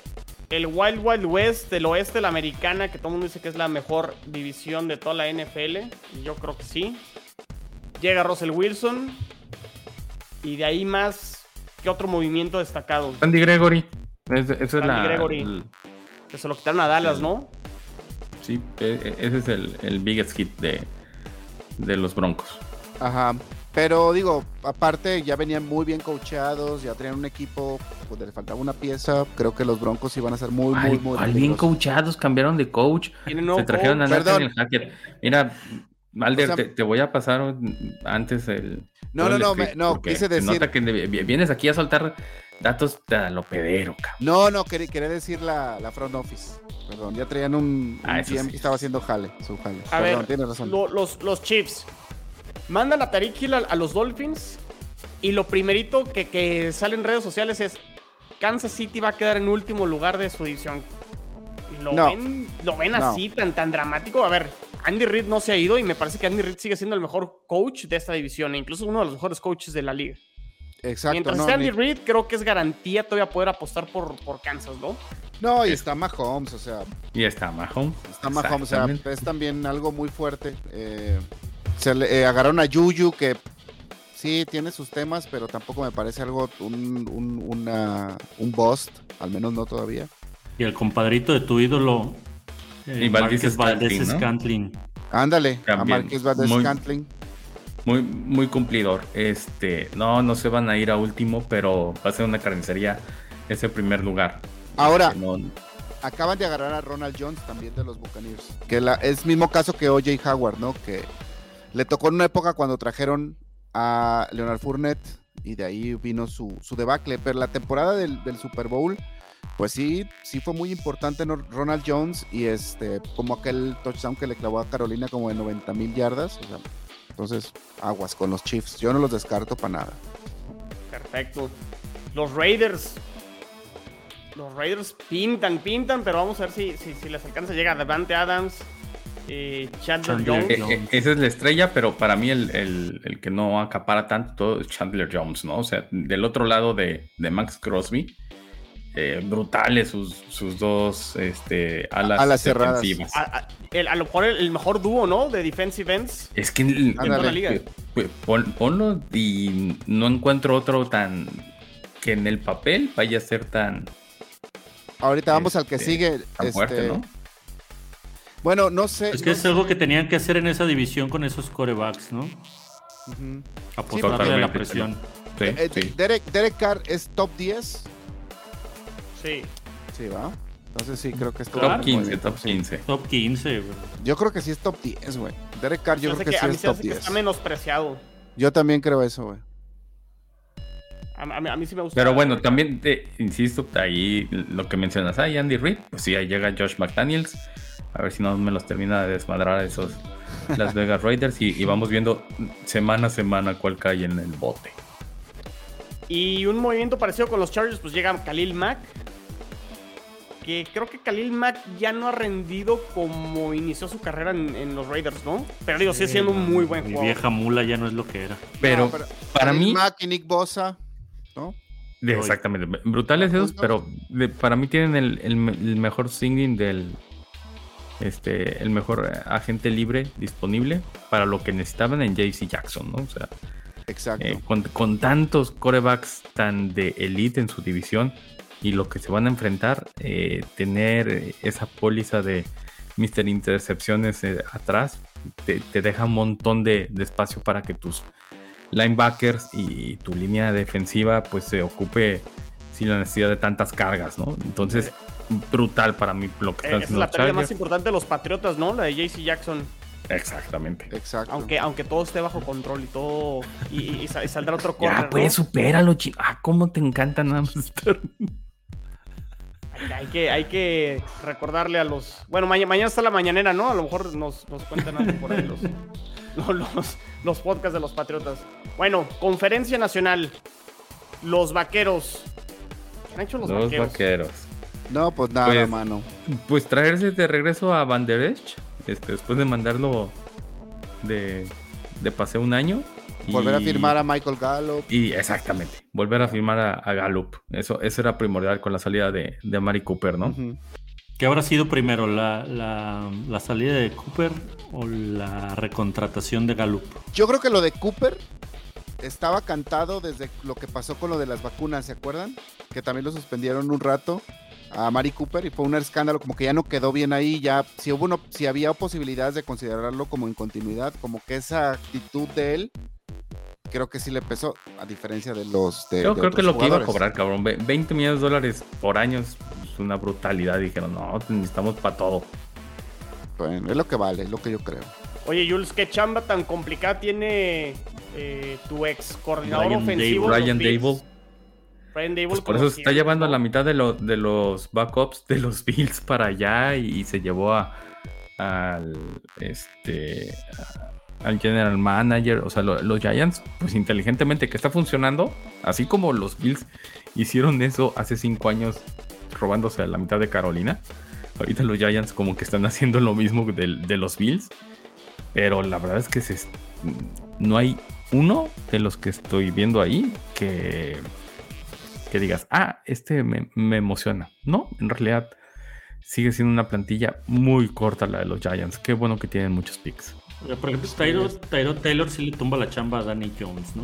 el Wild Wild West del oeste de la americana, que todo el mundo dice que es la mejor división de toda la NFL, y yo creo que sí. Llega Russell Wilson, y de ahí más, ¿qué otro movimiento destacado? Andy Gregory. Esa es la, Gregory. Que se lo quitaron a Dallas, ¿no? Sí, e, e, ese es el, el biggest hit de, de los Broncos. Ajá. Pero digo, aparte ya venían muy bien coacheados, ya tenían un equipo donde le faltaba una pieza. Creo que los Broncos iban a ser muy, muy, muy, muy bien coacheados, cambiaron de coach. Se trajeron a Nathan Hacker. Mira, Malder, te, voy a pasar antes el. No, no, no, no, quise decir. Nota que vienes aquí a soltar datos a lo pedero, cabrón. No, no, quería, quería decir la, la, front office. Perdón, ya traían un, ah, que estaba haciendo jale, su jale. A Perdón, ver, tienes razón. los, los Chiefs mandan a Tariq Hill a, los Dolphins y lo primerito que, sale en redes sociales es Kansas City va a quedar en último lugar de su división. ¿Lo ven, lo ven así, tan, tan dramático? A ver, Andy Reid no se ha ido y me parece que Andy Reid sigue siendo el mejor coach de esta división, e incluso uno de los mejores coaches de la liga. Exacto. Mientras no, Andy Reid, creo que es garantía todavía poder apostar por, por Kansas, ¿no? No, y está Mahomes, o sea. Y está Mahomes. Está Mahomes, o sea, es también algo muy fuerte. Eh, se le eh, agarraron a Yuyu, que sí tiene sus temas, pero tampoco me parece algo un, un, una, un bust, al menos no todavía. Y el compadrito de tu ídolo, eh, Valdez Scantling. Ándale, a Marqués Valdez Scantling. Muy, muy cumplidor. Este, no, no se van a ir a último, pero va a ser una carnicería ese primer lugar. Ahora, acaban de agarrar a Ronald Jones también de los Buccaneers. Que la, es mismo caso que OJ Howard, ¿no? Que le tocó en una época cuando trajeron a Leonard Fournette y de ahí vino su, debacle. Pero la temporada del, Super Bowl, pues sí, sí fue muy importante Ronald Jones y este, como aquel touchdown que le clavó a Carolina como de 90 mil yardas. entonces, aguas con los Chiefs. Yo no los descarto para nada. Perfecto. Los Raiders. Los Raiders pintan, pintan, pero vamos a ver si, si, les alcanza. Llega Devante Adams, eh, Chandler, Jones. Eh, eh, esa es la estrella, pero para mí el, que no acapara tanto es Chandler Jones, ¿no? O sea, del otro lado de, Max Crosby, brutales sus, sus dos este, alas, defensivas. A, a, lo mejor el, mejor dúo, ¿no? De defensive ends. Es que en, la liga. ponlo y no encuentro otro tan que en el papel vaya a ser tan. Ahorita vamos al que este, sigue. fuerte, este, ¿no? Bueno, no sé. Es que es algo que tenían que hacer en esa división con esos corebacks, ¿no? Apostarle a la presión. Eh, sí, Derek, Derek, Carr es top 10. Sí. Sí, va. Entonces sí, creo que es top, 15, top 15. Top 15, güey. Yo creo que sí es top 10, güey. Derek Carr yo, creo que, sí es top 10. Está menospreciado. Yo también creo eso, güey. A, mí, sí me gusta. Pero bueno, también te insisto, ahí lo que mencionas, ahí Andy Reid, pues sí, ahí llega Josh McDaniels. A ver si no me los termina de desmadrar esos Las Vegas Raiders y, vamos viendo semana a semana cuál cae en el bote. Y un movimiento parecido con los Chargers, pues llega Khalil Mack. Que creo que Khalil Mack ya no ha rendido como inició su carrera en, los Raiders, ¿no? Pero digo, sigue siendo un muy buen jugador. Mi vieja mula ya no es lo que era. Pero, para mí. Mack y Nick Bosa, ¿no? Exactamente. Brutales esos, pero para mí tienen el, el mejor singing del, este, el mejor agente libre disponible para lo que necesitaban en JC Jackson, ¿no? O sea, Exacto. Eh, con, tantos corebacks tan de elite en su división y lo que se van a enfrentar, eh, tener esa póliza de Mr. Intercepciones eh, atrás te, deja un montón de, espacio para que tus linebackers y tu línea defensiva pues se ocupe sin la necesidad de tantas cargas, ¿no? Entonces brutal para mí lo que están Es la pérdida más importante de los Patriotas, ¿no? La de JC Jackson. Exactamente. Exacto. Aunque, aunque todo esté bajo control y todo. Y, saldrá otro corner. Ya, pues, supéralo, chico. Ah, cómo te encanta nada más Hay que, hay que recordarle a los. Bueno, mañana está la mañanera, ¿no? A lo mejor nos, nos cuentan algo por ahí los, los, los, podcasts de los Patriotas. Bueno, conferencia nacional. Los vaqueros. ¿Qué han hecho los, vaqueros? No, pues nada, pues, mano. Pues traerse de regreso a Van este, después de mandarlo de, de paseo un año. Volver a firmar a Michael Gallup. Y exactamente, volver a firmar a, Gallup. Eso, eso era primordial con la salida de, de Amari Cooper, ¿no? ¿Qué habrá sido primero, la, la, salida de Cooper o la recontratación de Gallup? Yo creo que lo de Cooper estaba cantado desde lo que pasó con lo de las vacunas, ¿se acuerdan? Que también lo suspendieron un rato a Mari Cooper y fue un escándalo, como que ya no quedó bien ahí, ya si hubo uno, si había posibilidades de considerarlo como en continuidad, como que esa actitud de él creo que sí le pesó, a diferencia de los de. Yo creo que lo que iba a cobrar, cabrón, 20 millones de dólares por año es una brutalidad. Dijeron, no, necesitamos para todo. Bueno, es lo que vale, es lo que yo creo. Oye, Jules, ¿qué chamba tan complicada tiene eh, tu ex coordinador ofensivo? Ryan Dable. Ryan Dable pues por eso se está llevando a la mitad de, de los backups de los Bills para allá y, se llevó a al este al general manager, o sea, los Giants, pues inteligentemente que está funcionando, así como los Bills hicieron eso hace cinco años robándose a la mitad de Carolina. Ahorita los Giants como que están haciendo lo mismo de, los Bills, pero la verdad es que no hay uno de los que estoy viendo ahí que, que digas, ah, este me, me emociona. No, en realidad sigue siendo una plantilla muy corta la de los Giants. Qué bueno que tienen muchos picks. Por ejemplo, Tyro, Taylor sí le tumba la chamba a Danny Jones, ¿no?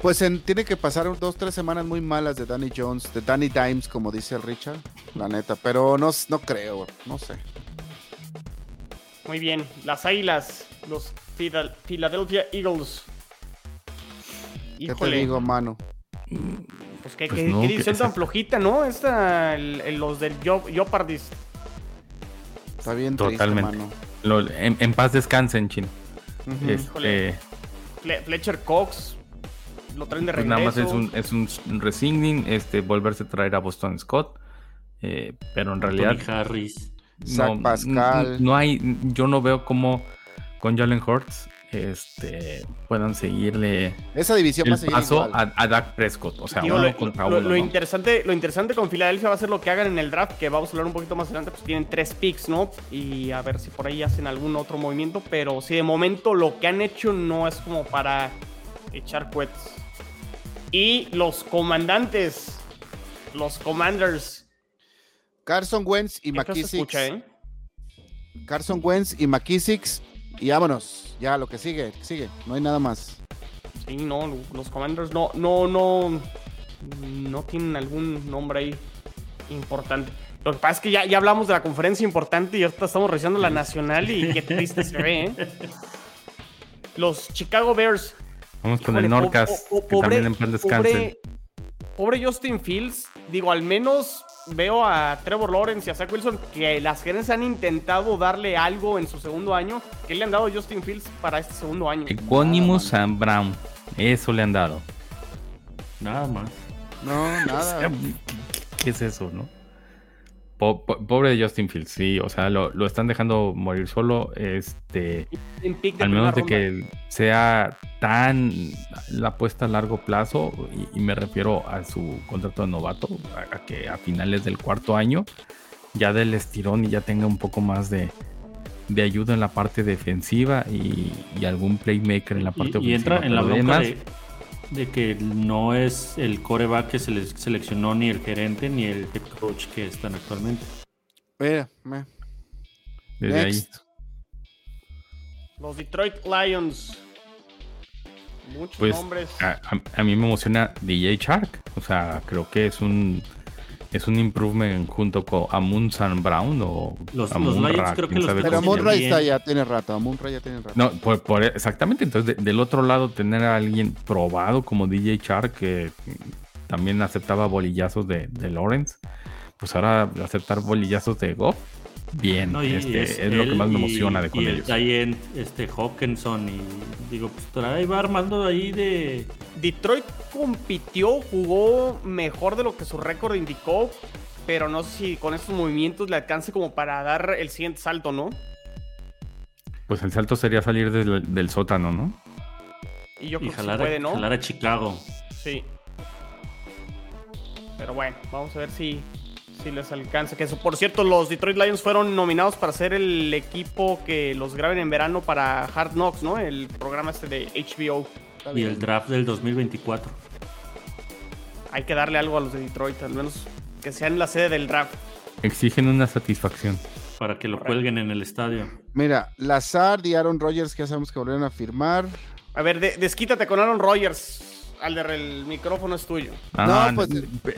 Pues tiene que pasar dos, tres semanas muy malas de Danny Jones, de Danny Dimes, como dice el Richard, la neta. Pero no, no creo, no sé. Muy bien, las águilas, los Philadelphia Eagles. ¿Qué te digo, mano? Pues qué, pues qué, tan flojita, ¿no? Esta, los del Jopardis. Está bien Totalmente. mano en, paz descansen, chino. Este, Fletcher Cox lo traen de regreso. Pues nada más es un, es un resigning, este, volverse a traer a Boston Scott. Eh, pero en realidad. Harris. No, Pascal. No, hay. Yo no veo cómo con Jalen Hurts este, puedan seguirle esa división el paso a, a, Dak Prescott. O sea, uno lo, contra uno. Lo, interesante, lo interesante con Filadelfia va a ser lo que hagan en el draft, que vamos a hablar un poquito más adelante. Pues tienen tres picks, ¿no? Y a ver si por ahí hacen algún otro movimiento. Pero si de momento lo que han hecho no es como para echar cohetes. Y los comandantes, los commanders. Carson Wentz y McKissick. ¿eh? Carson Wentz y McKissick y vámonos, ya lo que sigue, sigue, no hay nada más. Sí, no, los Commanders no, no, no, no tienen algún nombre ahí importante. Lo que pasa es que ya, ya hablamos de la conferencia importante y ahorita estamos revisando la nacional y qué triste se ve, ¿eh? Los Chicago Bears. Vamos con el Norcas, que también en plan descanse. pobre Justin Fields, digo, al menos veo a Trevor Lawrence y a Zach Wilson que las gerencias han intentado darle algo en su segundo año. que le han dado Justin Fields para este segundo año? Equanimous Sam Brown. Eso le han dado. Nada más. No, nada. ¿Qué es eso, no? Pobre de Justin Fields, sí, o sea, lo, están dejando morir solo. Este, al menos de que sea tan la apuesta a largo plazo, y, me refiero a su contrato de novato, a, que a finales del cuarto año ya del estirón y ya tenga un poco más de, ayuda en la parte defensiva y, algún playmaker en la parte ofensiva. Y entra en la bronca de que no es el coreback que se les seleccionó ni el gerente ni el head coach que están actualmente. Mira, Desde ahí. Los Detroit Lions. Muchos pues, nombres. A, a, mí me emociona DJ Shark. O sea, creo que es un es un improvement junto con Amun San Brown o los, los Lions creo que los Pero Amun está ya tiene rato, Amun ya tiene rato. No, por, exactamente, entonces del otro lado tener a alguien probado como DJ Char que también aceptaba bolillazos de, de Lawrence, pues ahora aceptar bolillazos de Goff bien. este, es, lo que más me emociona de con y ellos. El este Hawkinson y digo, pues ahí va armando ahí de. Detroit compitió, jugó mejor de lo que su récord indicó. pero no sé si con estos movimientos le alcance como para dar el siguiente salto, ¿no? Pues el salto sería salir del, del sótano, ¿no? Y yo Y creo que puede, ¿no? jalar a Chicago. Sí. Pero bueno, vamos a ver si, si les alcanza. Que por cierto, los Detroit Lions fueron nominados para ser el equipo que los graben en verano para Hard Knocks, ¿no? El programa este de HBO. Y el draft del 2024. Hay que darle algo a los de Detroit, al menos que sean la sede del draft. Exigen una satisfacción. Para que lo Correcto. cuelguen en el estadio. Mira, Lazard y Aaron Rodgers, que ya sabemos que volvieron a firmar. A ver, de- desquítate con Aaron Rodgers. Alder, el micrófono es tuyo. Ah, No, pues-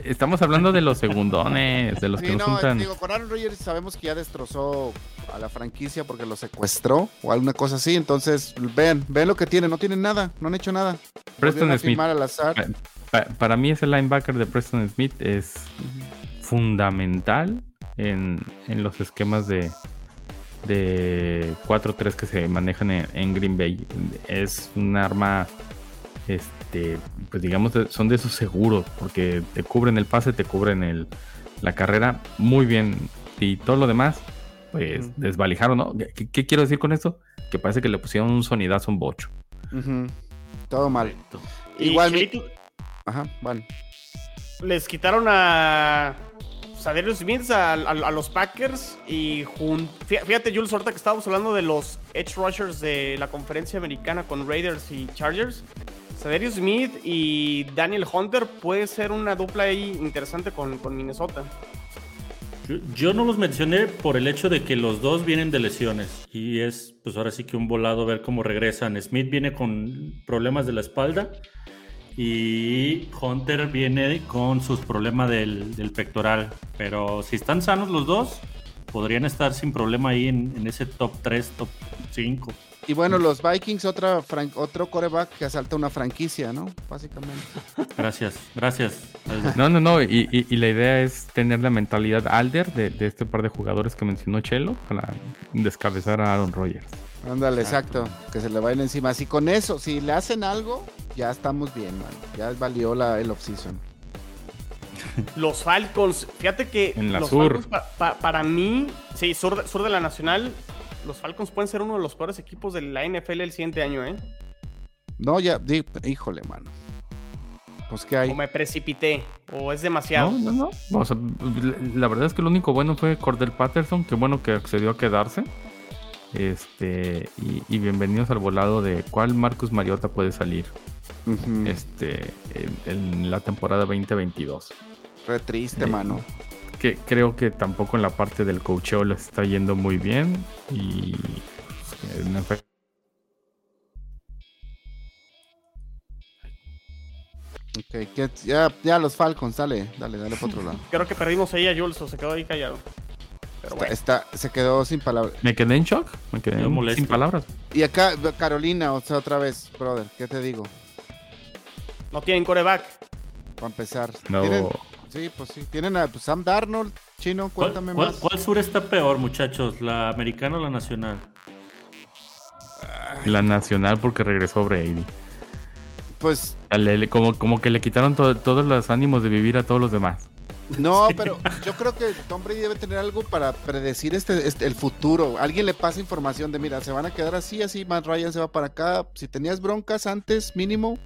estamos hablando de los segundones, de los Sí, que nos no, juntan. digo, con Aaron Rodgers sabemos que ya destrozó a la franquicia porque lo secuestró o alguna cosa así. Entonces, ven, ven lo que tienen. No tienen nada, no han hecho nada. Preston Smith. para mí ese linebacker de Preston Smith es fundamental en, en los esquemas de, de 4-3 que se manejan en, en Green Bay. Es un arma, este, pues digamos, son de esos seguros, porque te cubren el pase, te cubren el, la carrera muy bien. Y todo lo demás, pues desvalijaron, ¿no? ¿Qué, qué quiero decir con esto? Que parece que le pusieron un sonidazo a un bocho. Todo mal. Igual mi- Ajá, bueno. les quitaron a Sadarius Smith a, a- a los Packers y jun- fí- fíjate Jules ahorita que estábamos hablando de los edge rushers de la conferencia americana con Raiders y Chargers Sadarius Smith y Daniel Hunter puede ser una dupla ahí interesante con, con Minnesota Yo, yo no los mencioné por el hecho de que los dos vienen de lesiones y es pues ahora sí que un volado ver cómo regresan. Smith viene con problemas de la espalda y Hunter viene con sus problemas del, del pectoral. Pero si están sanos los dos, podrían estar sin problema ahí en, en ese top 3, top 5. Y bueno, los Vikings, otra fran- otro coreback que asalta una franquicia, ¿no? Básicamente. Gracias, gracias. No, no, no. Y, y- y la idea es tener la mentalidad Alder de, de este par de jugadores que mencionó Chelo para descabezar a Aaron Rodgers. Ándale, exacto. Que se le vayan encima. Así con eso, si le hacen algo, ya estamos bien, man. Ya valió la, el offseason. los Falcons fíjate que En la los sur. Falcons pa- pa- para mí sí sur sur de la nacional los Falcons pueden ser uno de los peores equipos de la NFL el siguiente año eh No, ya, di- híjole, mano. Pues que hay. o me precipité o es demasiado No, no, no. O sea, la- verdad es que lo único bueno fue Cordell Patterson, que bueno que accedió a quedarse. Este, y, y bienvenidos al volado de cuál Marcus Mariota puede salir este, en, en la temporada 2022. Re triste, Eh, mano. Que creo que tampoco en la parte del coacheo les está yendo muy bien. Y en efecto, Ok, que- ya, ya los Falcons, dale, dale, dale por otro lado. creo que perdimos ahí a Jules o se quedó ahí callado pero Está, bueno está- se quedó sin palabras. me quedé en shock, me quedé molesto. sin palabras. Y acá, Carolina, o sea, otra vez, brother, ¿qué te digo? no tienen coreback Para empezar. No. ¿Tienen? Sí, pues sí. Tienen a pues, Sam Darnold, Chino, ¿Cuál, cuéntame cuál- más. cuál sur está peor, muchachos? ¿La americana o la nacional? La nacional porque regresó Brady. Pues Le- le- como, como que le quitaron to- todos los ánimos de vivir a todos los demás. no, pero yo creo que Tom Brady debe tener algo para predecir este, este- el futuro. Alguien le pasa información de, mira, se van a quedar así, así, Matt Ryan se va para acá. Si tenías broncas antes, mínimo,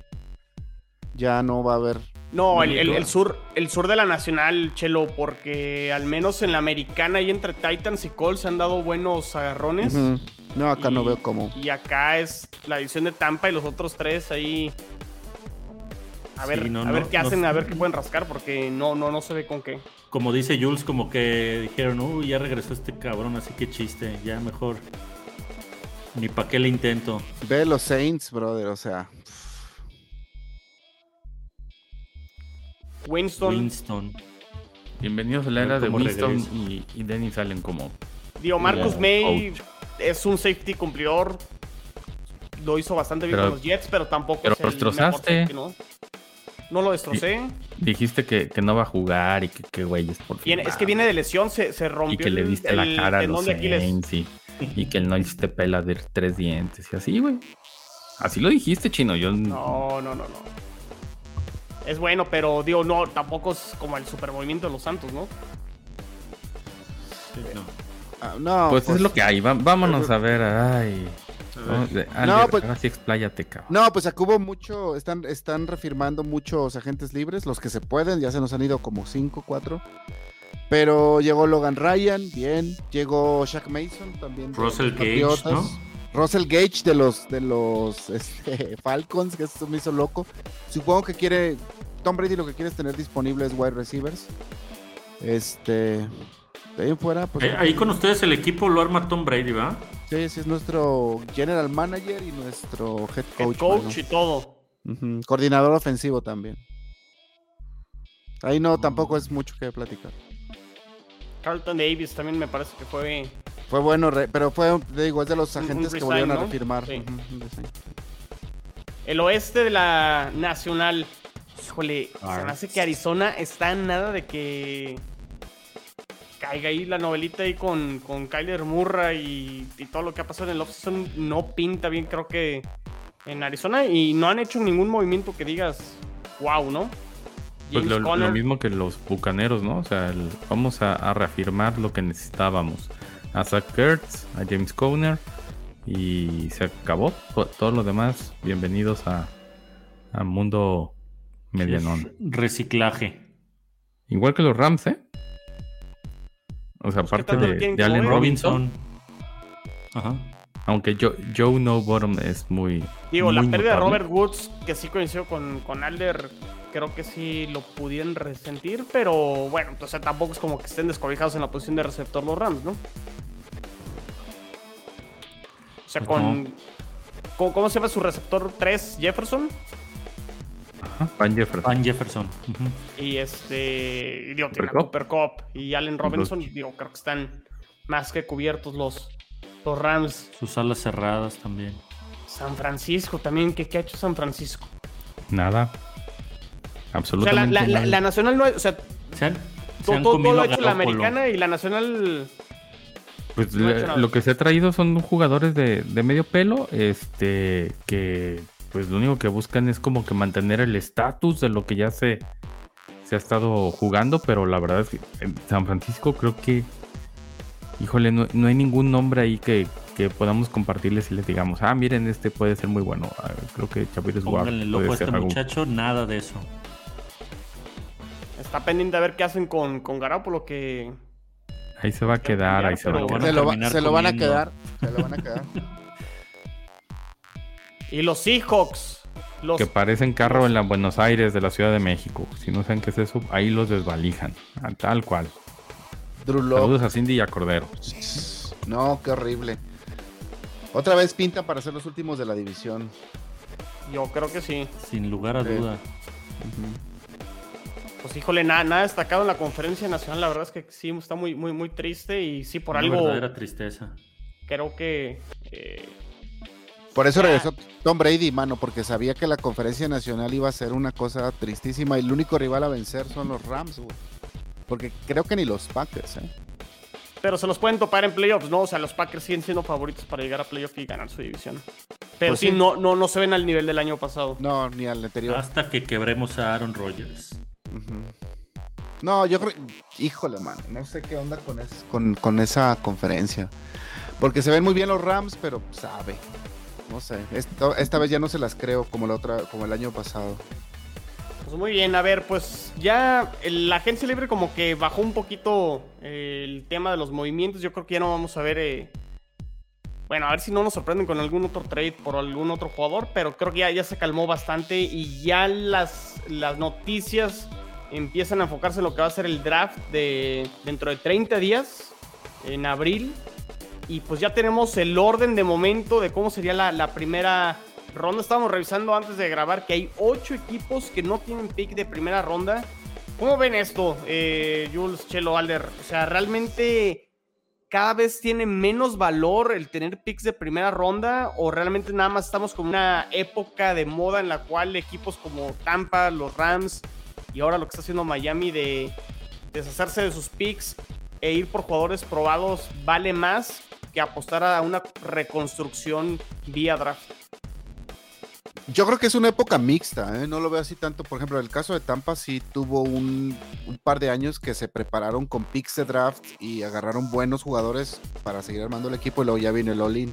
ya no va a haber. No, el, el- Bonito. el sur, el sur de la nacional, Chelo, porque al menos en la americana y entre Titans y Colts se han dado buenos agarrones. No, acá no veo cómo. Y acá es la división de Tampa y los otros tres ahí. A ver, Sí, no, a no, ver qué no hacen, a ver qué pueden rascar, porque no, no, no se ve con qué. Como dice Jules, como que dijeron, uy, ya regresó este cabrón, así que chiste, ya mejor. Ni pa' qué le intento. Ve los Saints, brother, o sea. Winston, Winston. Bienvenidos a la era de Winston y, y Dennis Allen como. digo, Marcus May coach. es un safety cumplidor. Lo hizo bastante bien Pero- con los Jets, pero tampoco pero es el destrozaste. mejor safety, ¿no? No lo destrocé. Dijiste que, que no va a jugar y que, que güeyes por Viene- es que viene de lesión, se, se rompió Y que le el- diste el la cara a los. Saints y, y que no hiciste pela de tres dientes y así, güey. Así lo dijiste, chino. Yo No, no, no, no. Es bueno, pero digo, no, tampoco es como el super movimiento de los Santos, ¿no? Ah, no, Pues, es lo que hay. vámonos a ver. Ay. No, pues- ahora sí expláyate, cabrón. No, pues acá hubo mucho, están, están refirmando muchos agentes libres, los que se pueden, ya se nos han ido como 5, 4. Pero llegó Logan Ryan, bien. Llegó Shaq Mason también. Russell Patriotas. ¿no? Russell Gage de los de los este, Falcons, que eso me hizo loco. Supongo que quiere. Tom Brady lo que quiere es tener disponibles wide receivers. Este. De ahí fuera, pues. Eh, Ahí con ustedes el equipo lo arma Tom Brady, ¿va? Sí, ese es nuestro general manager y nuestro head coach. coach mano. y todo. Coordinador ofensivo también. Ahí no, tampoco es mucho que platicar. Carlton Davis también me parece que fue. Fue bueno, pero fue, digo, es de los agentes que volvieron a refirmar. Sí. El oeste de la Nacional. Híjole, se me hace que Arizona está en nada de que caiga ahí la novelita ahí con, con Kyler Murray y, y todo lo que ha pasado en el offseason no pinta bien, creo que en Arizona y no han hecho ningún movimiento que digas wow, ¿no? Pues lo, mismo que los bucaneros, ¿no? O sea, el- vamos a, a reafirmar lo que necesitábamos. A Zach Kurtz, a James Conner y se acabó. To- Todo lo demás, bienvenidos a, a mundo medianón. Reciclaje. Igual que los Rams, ¿eh? O sea, Pues, ¿qué aparte de, de Allen? Robinson, Ajá. aunque Joe, Joe No Bottom es muy. Digo, la pérdida de. Robert Woods, que sí coincidió con, con Alder, creo que sí lo pudieran resentir, pero bueno, entonces tampoco es como que estén descobijados en la posición de receptor los Rams, ¿no? O sea, Pues con... ¿Cómo, cómo se llama su receptor 3? Jefferson. Ajá, Van Jefferson. Van Jefferson. Y este... y Digo, tiene Cooper Cup y Allen Robinson. Digo, creo que están más que cubiertos los, los Rams. Sus alas cerradas también. San Francisco también. ¿Qué, qué ha hecho San Francisco? Nada. O sea, la, Absolutamente la- la- nada. la Nacional no... es- O sea, Se han, se todo, han todo- lo ha hecho la americana y la nacional. Pues No lo que se ha traído son jugadores de, de medio pelo, este, que pues lo único que buscan es como que mantener el estatus de lo que ya se, se ha estado jugando, pero la verdad es que en San Francisco creo que, híjole, no, no hay ningún nombre ahí que, que podamos compartirles y les digamos, ah, miren, este puede ser muy bueno. Ah, creo que loco a este algo. muchacho, nada de eso. Está pendiente a ver qué hacen con, con Garoppolo, que. Ahí se va a quedar, ahí se va a quedar. van a Se lo, va- terminar se lo van a quedar. Se lo van a quedar. Y los Seahawks. Los... Que parecen carro en la Buenos Aires de la Ciudad de México. Si no saben qué es eso, ahí los desvalijan. Tal cual. Saludos a Cindy y a Cordero. No, qué horrible. Otra vez pinta para ser los últimos de la división. Yo creo que sí. Sin lugar a Sí. duda. Pues híjole, nada, nada destacado en la conferencia nacional. La verdad es que sí está muy, muy, muy triste. Y sí, por Una algo verdadera tristeza. creo que. eh, Por eso Ya. regresó Tom Brady, mano, porque sabía que la conferencia nacional iba a ser una cosa tristísima y el único rival a vencer son los Rams, güey. Porque creo que ni los Packers, ¿eh? pero se los pueden topar en playoffs, ¿no? O sea, los Packers siguen siendo favoritos para llegar a playoff y ganar su división. Pero Pues sí, sí. No, no, no se ven al nivel del año pasado. No, ni al anterior. Hasta que quebremos a Aaron Rodgers. No, yo creo. Híjole, mano. No sé qué onda con, es- con, con esa conferencia. Porque se ven muy bien los Rams, pero sabe. No sé. Esta, esta vez ya no se las creo como la otra, como el año pasado. Pues muy bien, a ver, pues ya la agencia libre como que bajó un poquito eh, el tema de los movimientos. Yo creo que ya no vamos a ver. eh, bueno, a ver si no nos sorprenden con algún otro trade por algún otro jugador, pero creo que ya, ya se calmó bastante y ya las, las noticias empiezan a enfocarse en lo que va a ser el draft de dentro de 30 días, en abril. Y pues ya tenemos el orden de momento de cómo sería la, primera ronda. Estábamos revisando antes de grabar que hay ocho equipos que no tienen pick de primera ronda. ¿Cómo ven esto, eh, Jules, Chelo, Alder? O sea, realmente cada vez tiene menos valor el tener picks de primera ronda o realmente nada más estamos como una época de moda en la cual equipos como Tampa, los Rams y ahora lo que está haciendo Miami de deshacerse de sus picks e ir por jugadores probados vale más que apostar a una reconstrucción vía draft. Yo creo que es una época mixta, ¿eh? no lo veo así tanto. Por ejemplo, el caso de Tampa sí tuvo un, par de años que se prepararon con picks de draft y agarraron buenos jugadores para seguir armando el equipo y luego ya vino el all-in.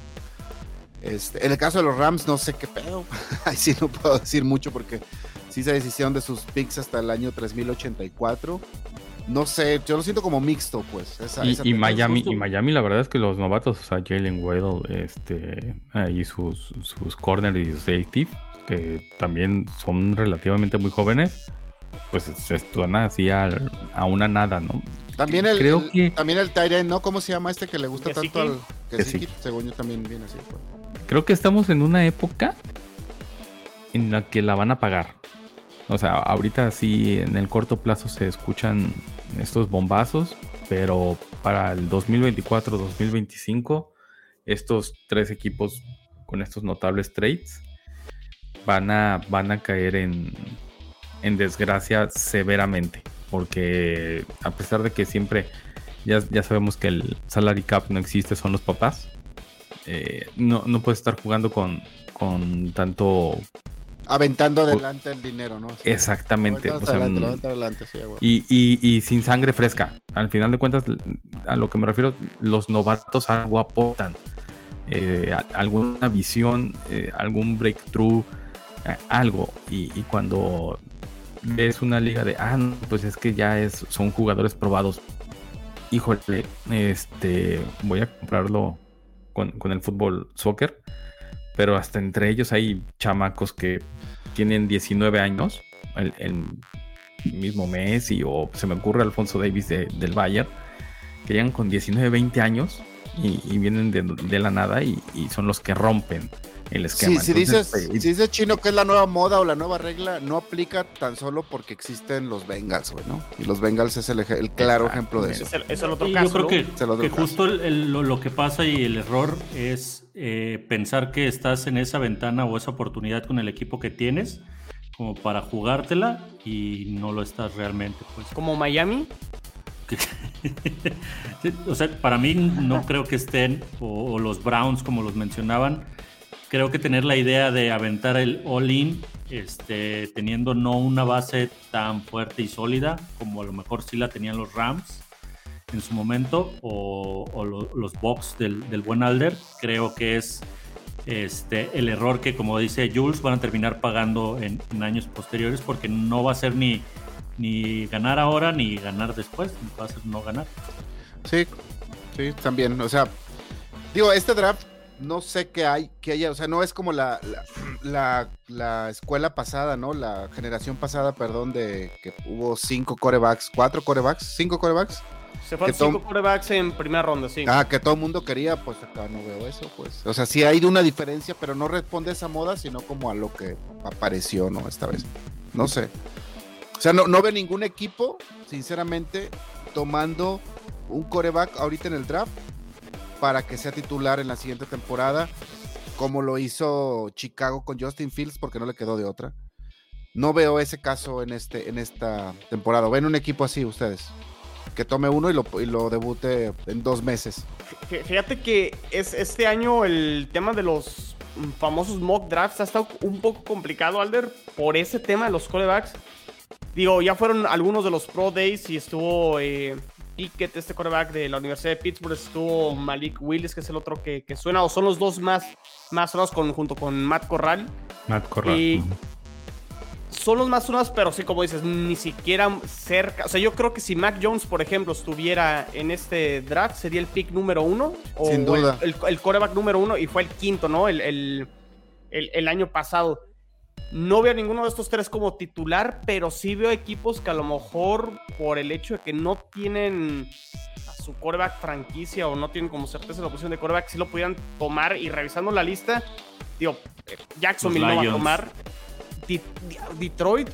Este, en el caso de los Rams, no sé qué pedo. Ahí no puedo decir mucho porque sí se deshicieron de sus picks hasta el año 3084. No sé, yo lo siento como mixto, pues. Esa, y, esa y Miami, y Miami, la verdad es que los novatos, o sea, Jalen Waddle, este, ahí sus, sus corner y sus safety, que también son relativamente muy jóvenes, pues se están así a, a, una nada, ¿no? También el, Creo el, que... también el Tyrant, ¿no? ¿Cómo se llama este que le gusta tanto al que sí. Según yo también viene así. Pues. Creo que estamos en una época en la que la van a pagar. O sea, ahorita sí en el corto plazo se escuchan estos bombazos, pero para el 2024-2025 estos tres equipos con estos notables trades van a, van a caer en, en desgracia severamente, porque a pesar de que siempre ya, ya sabemos que el salary cap no existe, son los papás, eh, no, no puedes estar jugando con, con tanto aventando adelante el dinero, ¿no? Sí. Exactamente. O sea, adelante, adelante, sí, y, y, y, sin sangre fresca. Al final de cuentas, a lo que me refiero, los novatos algo aportan. Eh, alguna visión, eh, algún breakthrough, eh, algo. Y, y, cuando ves una liga de, ah, no, pues es que ya es, son jugadores probados. Híjole, este, voy a comprarlo con, con el fútbol soccer pero hasta entre ellos hay chamacos que tienen 19 años, el, el mismo Messi o se me ocurre Alfonso Davis de, del Bayern, que llegan con 19, 20 años y, y vienen de, de, la nada y, y, son los que rompen el esquema. Sí, si, Entonces, dices, eh, si dices chino que es la nueva moda o la nueva regla, no aplica tan solo porque existen los Bengals, güey, ¿no? Y los Bengals es el, el claro ejemplo de eso. Es el, es el otro caso, Yo creo que, que justo el, lo, lo, que pasa y el error es eh, pensar que estás en esa ventana o esa oportunidad con el equipo que tienes como para jugártela y no lo estás realmente. Pues. ¿Como Miami? o sea, para mí no creo que estén, o, o, los Browns como los mencionaban, creo que tener la idea de aventar el all-in, este, teniendo no una base tan fuerte y sólida como a lo mejor sí la tenían los Rams en su momento, o, o lo, los box del, del, buen Alder, creo que es este, el error que, como dice Jules, van a terminar pagando en, en años posteriores porque no va a ser ni, ni ganar ahora ni ganar después, va a ser no ganar. Sí, sí, también. O sea, digo, este draft no sé qué hay, que haya, o sea, no es como la, la, la, la, escuela pasada, ¿no? La generación pasada, perdón, de que hubo cinco corebacks, cuatro corebacks, cinco corebacks. Se fueron cinco corebacks en primera ronda, sí. Ah, que todo el mundo quería, pues acá no veo eso, pues. O sea, sí hay una diferencia, pero no responde a esa moda, sino como a lo que apareció, ¿no? Esta vez. No sé. O sea, no, no veo ningún equipo, sinceramente, tomando un coreback ahorita en el draft para que sea titular en la siguiente temporada, como lo hizo Chicago con Justin Fields, porque no le quedó de otra. No veo ese caso en, este, en esta temporada. ¿Ven un equipo así ustedes? Que tome uno y lo, y lo debute en dos meses. Fíjate que es este año el tema de los famosos mock drafts ha estado un poco complicado, Alder, por ese tema de los callbacks. Digo, ya fueron algunos de los Pro Days y estuvo eh, Pickett, este quarterback de la Universidad de Pittsburgh, estuvo Malik Willis, que es el otro que, que suena, o son los dos más, más sonados con, junto con Matt Corral. Matt Corral. Y uh -huh. Son los más sonados, pero sí, como dices, ni siquiera cerca. O sea, yo creo que si Mac Jones, por ejemplo, estuviera en este draft, sería el pick número uno. O, Sin duda. El, el, el quarterback número uno y fue el quinto, ¿no? El, el, el, el año pasado. No veo a ninguno de estos tres como titular, pero sí veo equipos que a lo mejor por el hecho de que no tienen a su coreback franquicia o no tienen como certeza la posición de coreback, sí lo pudieran tomar y revisando la lista, digo, Jacksonville no va a tomar. Detroit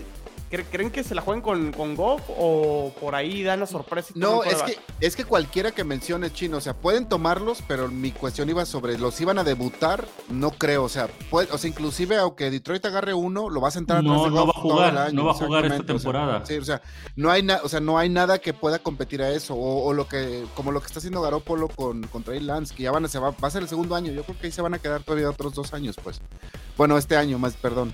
¿Creen que se la jueguen con, con Goff o por ahí dan la sorpresa? no, es que, es que cualquiera que mencione chino, o sea, pueden tomarlos, pero mi cuestión iba sobre los iban a debutar, no creo, o sea, puede, o sea, inclusive aunque Detroit agarre uno, lo vas a entrar no, no va a jugar, año, no va a jugar esta temporada. O sea, sí, o sea, no hay o sea, no hay nada que pueda competir a eso o, o, lo que como lo que está haciendo Garoppolo con con Trey Lance, que ya van a se va, va a ser el segundo año, yo creo que ahí se van a quedar todavía otros dos años, pues. Bueno, este año más, perdón.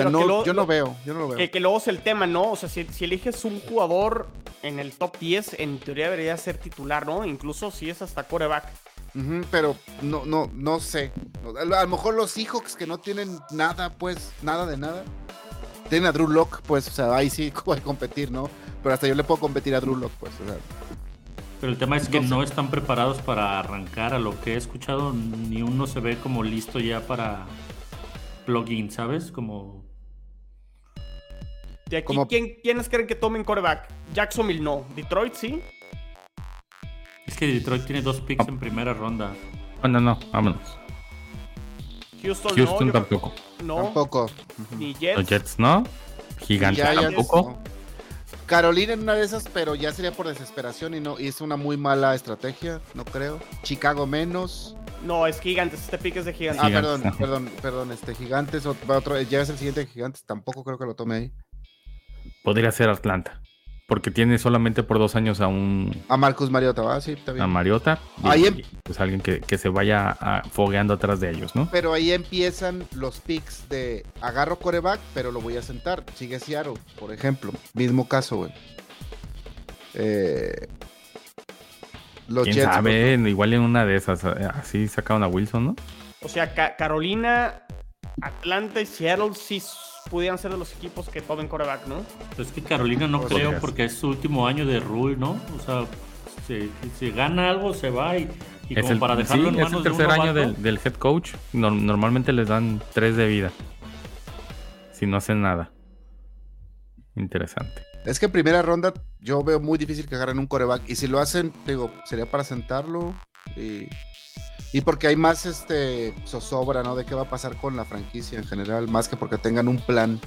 O sea, Pero no, que lo- yo no lo- veo, yo no lo veo. Que, que luego es el tema, ¿no? O sea, si, si eliges un jugador en el top 10, en teoría debería ser titular, ¿no? Incluso si es hasta coreback. Pero no, no, no sé. A lo a lo mejor los Seahawks que no tienen nada, pues, nada de nada. Tienen a Drew Lock, pues, o sea, ahí sí puede competir, ¿no? Pero hasta yo le puedo competir a Drew Lock, pues, o sea. Pero el tema es que No sé. no están preparados para arrancar. A lo que he escuchado, ni uno se ve como listo ya para plugin, ¿sabes? Como De aquí, Como- ¿quién, ¿quiénes creen que tomen coreback? Jacksonville no. Detroit sí. Es que Detroit tiene dos picks en primera ronda. Bueno, no, vámonos. Houston, Houston no. tampoco. No. Tampoco. Ni Jets. Los Jets no. Gigantes Giants, tampoco. no. Carolina en una de esas, pero ya sería por desesperación y no, y es una muy mala estrategia, no creo. Chicago menos. No, es Gigantes. Este pick es de Gigantes. Ah, Gigantes, perdón, perdón, perdón, este Gigantes, otro, ya es el siguiente de Gigantes, tampoco creo que lo tome ahí. Podría ser Atlanta. Porque tiene solamente por dos años a un A Marcus Mariota, va, sí, está bien. a Mariota. Y, Ahí em- y, pues alguien que, que se vaya ah, fogueando atrás de ellos, ¿no? Pero ahí empiezan los picks de agarro coreback, pero lo voy a sentar. Sigue Seattle, por ejemplo. Mismo caso, güey. Eh, los Quién Jets, sabe, igual en una de esas, eh, así sacaron a Wilson, ¿no? O sea, Ca- Carolina, Atlanta y Seattle sí pudieran ser de los equipos que tomen coreback, ¿no? Pero es que Carolina no creo porque es su último año de rule, ¿no? O sea, si, si gana algo se va y, y Es como el, para dejarlo sí, en es manos el de un tercer año del, del head coach. Nor- normalmente les dan tres de vida. Si no hacen nada. Interesante. Es que en primera ronda yo veo muy difícil que agarren un coreback. Y si lo hacen, digo, sería para sentarlo. Y, y porque hay más este zozobra, ¿no? De qué va a pasar con la franquicia en general. Más que porque tengan un plan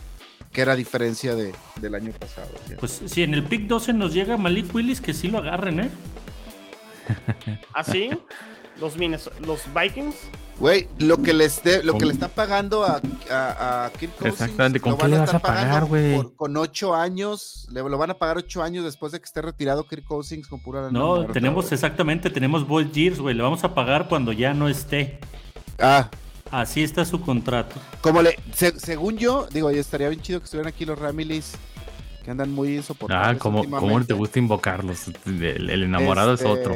que era diferencia de, del año pasado. ¿sí? Pues si en el pick 12 nos llega Malik Willis, que sí lo agarren, ¿eh? Así, los, Minnes- los Vikings. Güey, lo que les de- lo que le está pagando a, a, a Kirk Cousins, Exactamente, ¿con lo qué van le vas a pagar, güey? Con ocho años, le lo van a pagar ocho años después de que esté retirado Kirk Cousins con pura No, muerta, tenemos exactamente, tenemos Boyd Years, güey. Le vamos a pagar cuando ya no esté. Ah, Así está su contrato. como le, se- según yo, digo, ya estaría bien chido que estuvieran aquí los Ramilis, que andan muy insoportables. Ah, como, ¿cómo últimamente. te gusta invocarlos? El, el enamorado Este, es otro.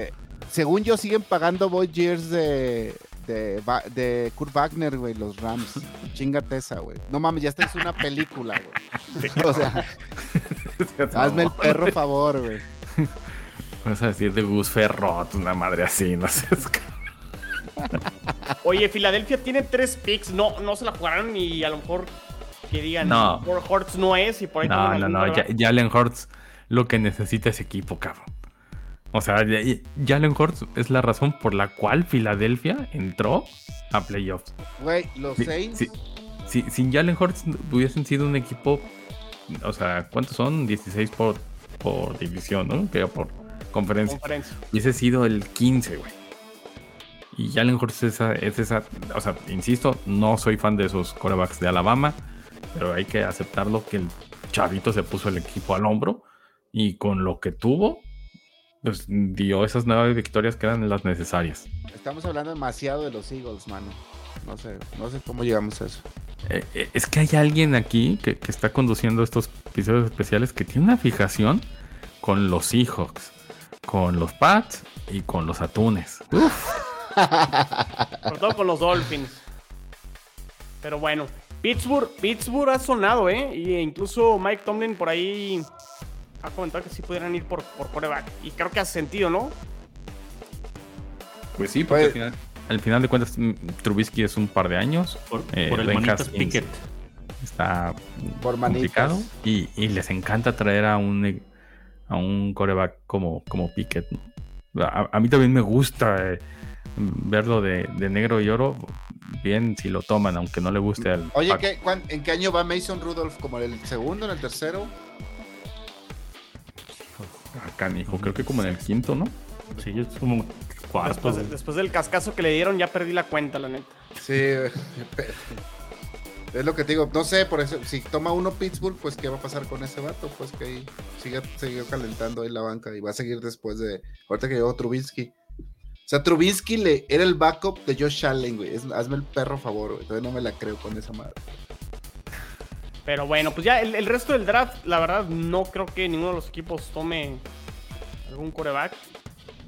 Según yo, siguen pagando Boy Years de, de, Kurt Wagner, güey, los Rams. Chingate esa, güey. No mames, ya esta es una película, güey. O sea, hazme el perro favor, güey. Vas a decir de Gus Ferrot, una madre así, no sé. es Oye, Filadelfia tiene tres picks. No, no se la jugarán y a lo mejor que digan, No. por Hortz no es y por ahí No, no, no. Jalen Hurts lo que necesita ese equipo, cabrón. O sea, ya- ya- Jalen Hurts es la razón por la cual Filadelfia entró a playoffs. Güey, los Si, Saints. si- si- sin Jalen Hurts hubiesen sido un equipo, o sea, ¿cuántos son? 16 por, por división, ¿no? Que por conferencia. Conferencia. Hubiese sido el 15, güey. Y Jalen Hurts es esa, es esa, o sea, insisto, no soy fan de esos corebacks de Alabama, pero hay que aceptarlo que el chavito se puso el equipo al hombro y con lo que tuvo, pues dio esas nueve victorias que eran las necesarias. Estamos hablando demasiado de los Eagles, mano. No sé, no sé cómo llegamos a eso. Eh, eh, es que hay alguien aquí que, que está conduciendo estos episodios especiales que tiene una fijación con los Seahawks, con los Pats y con los Atunes. Uf, Sobre todo con los Dolphins. Pero bueno, Pittsburgh, Pittsburgh ha sonado, ¿eh? Y incluso Mike Tomlin por ahí ha comentado que sí pudieran ir por, por coreback. Y creo que hace sentido, ¿no? Pues sí, porque porque al al final, al final de cuentas mm, Trubisky es un par de años. Por, Eh, por el Manitas. Pickett. Está Por complicado manitas. y, y les encanta traer a un a un coreback como, como Pickett. A, a mí también me gusta eh, verlo de, de negro y oro. Bien si lo toman, aunque no le guste al Oye, ¿qué, ¿en qué año va Mason Rudolph? ¿Como en el segundo, en el tercero? A Canijo. Creo que como en el quinto, ¿no? Sí, es como cuarto. Después, güey. después del cascazo que le dieron, ya perdí la cuenta, la neta. Sí, es lo que te digo. No sé, por eso, si toma uno Pittsburgh, pues ¿qué va a pasar con ese vato? Pues que ahí sigue, sigue calentando ahí la banca y va a seguir después de. Ahorita que llegó Trubinsky. O sea, Trubinsky le, era el backup de Josh Allen, güey. Es- hazme el perro favor, güey. Todavía no me la creo con esa madre. Pero bueno, pues ya el, el resto del draft, la verdad, no creo que ninguno de los equipos tome algún coreback.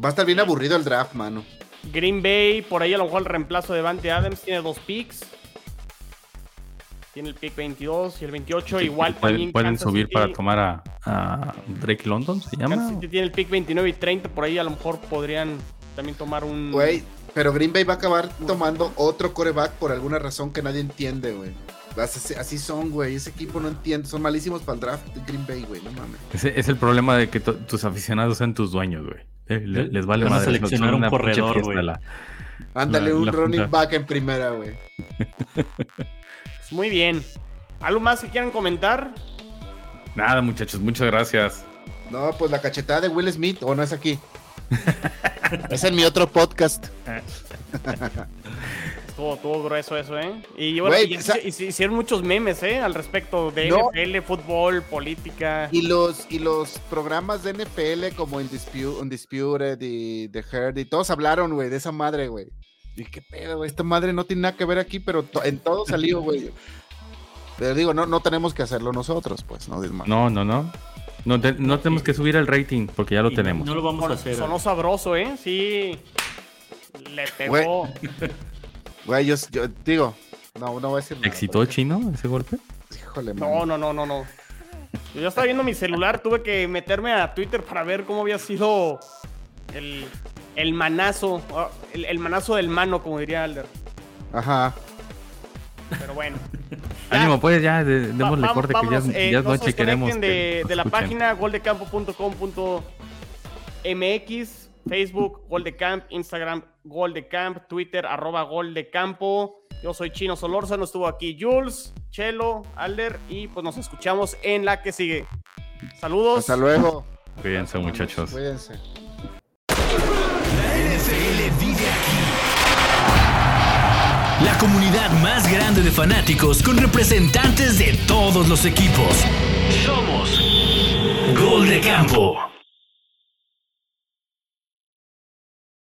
Va a estar bien aburrido el draft, mano. Green Bay, por ahí a lo mejor el reemplazo de Vante Adams tiene dos picks. Tiene el pick 22 y el 28. Igual Pueden, también pueden Kansas subir City- para tomar a, a Drake London, ¿se llama? Kansas City tiene el pick 29 y 30. Por ahí a lo mejor podrían también tomar un. Güey, pero Green Bay va a acabar tomando otro coreback por alguna razón que nadie entiende, güey. Así, así son, güey. Ese equipo no entiende. Son malísimos para el draft de Green Bay, güey. No mames. Ese es el problema de que tus aficionados sean tus dueños, güey. Eh, le- les vale madre. seleccionar un corredor, güey. Ándale, La- un la running back en primera, güey. Pues muy bien. ¿Algo más que quieran comentar? Nada, muchachos, muchas gracias. No, pues la cachetada de Will Smith, o no es aquí. es en mi otro podcast. Estuvo, estuvo grueso eso, ¿eh? Y bueno, Güey, y- esa- y- y se hicieron muchos memes, ¿eh? Al respecto de No. NFL, fútbol, política. Y los, y los programas de NFL como Undispu- Undisputed y The Herd, y todos hablaron, güey, de esa madre, güey. Y qué pedo, güey, esta madre no tiene nada que ver aquí, pero to- en todo salió, güey. Pero digo, no, no tenemos que hacerlo nosotros, pues, no, Disma. No, no, no. No, te- no tenemos que subir el rating porque ya lo Y tenemos. No lo vamos a hacer. Sonó sabroso, ¿eh? Sí. Le pegó. Güey, yo, yo digo, no, no voy a decir nada. ¿Excitó porque- chino ese golpe? Híjole, No, no, no, no, no. Yo ya estaba viendo mi celular, tuve que meterme a Twitter para ver cómo había sido el, el manazo, ah, el, el manazo del mano, como diría Alder. Ajá. Pero bueno. Ya. Ánimo, pues ya, de- démosle corte que ya, eh, ya es noche queremos. de, que de la escuchen. página goldecampo.com.mx, Facebook, Goldecamp, Instagram, Goldecamp, Twitter, arroba Goldecampo. Yo soy Chino Solórzano, estuvo aquí Jules, Chelo, Alder y pues nos escuchamos en la que sigue. Saludos. Hasta luego. Cuídense, muchachos. Cuídense. La NFL vive aquí. La comunidad más grande de fanáticos con representantes de todos los equipos. Somos Gol de Campo.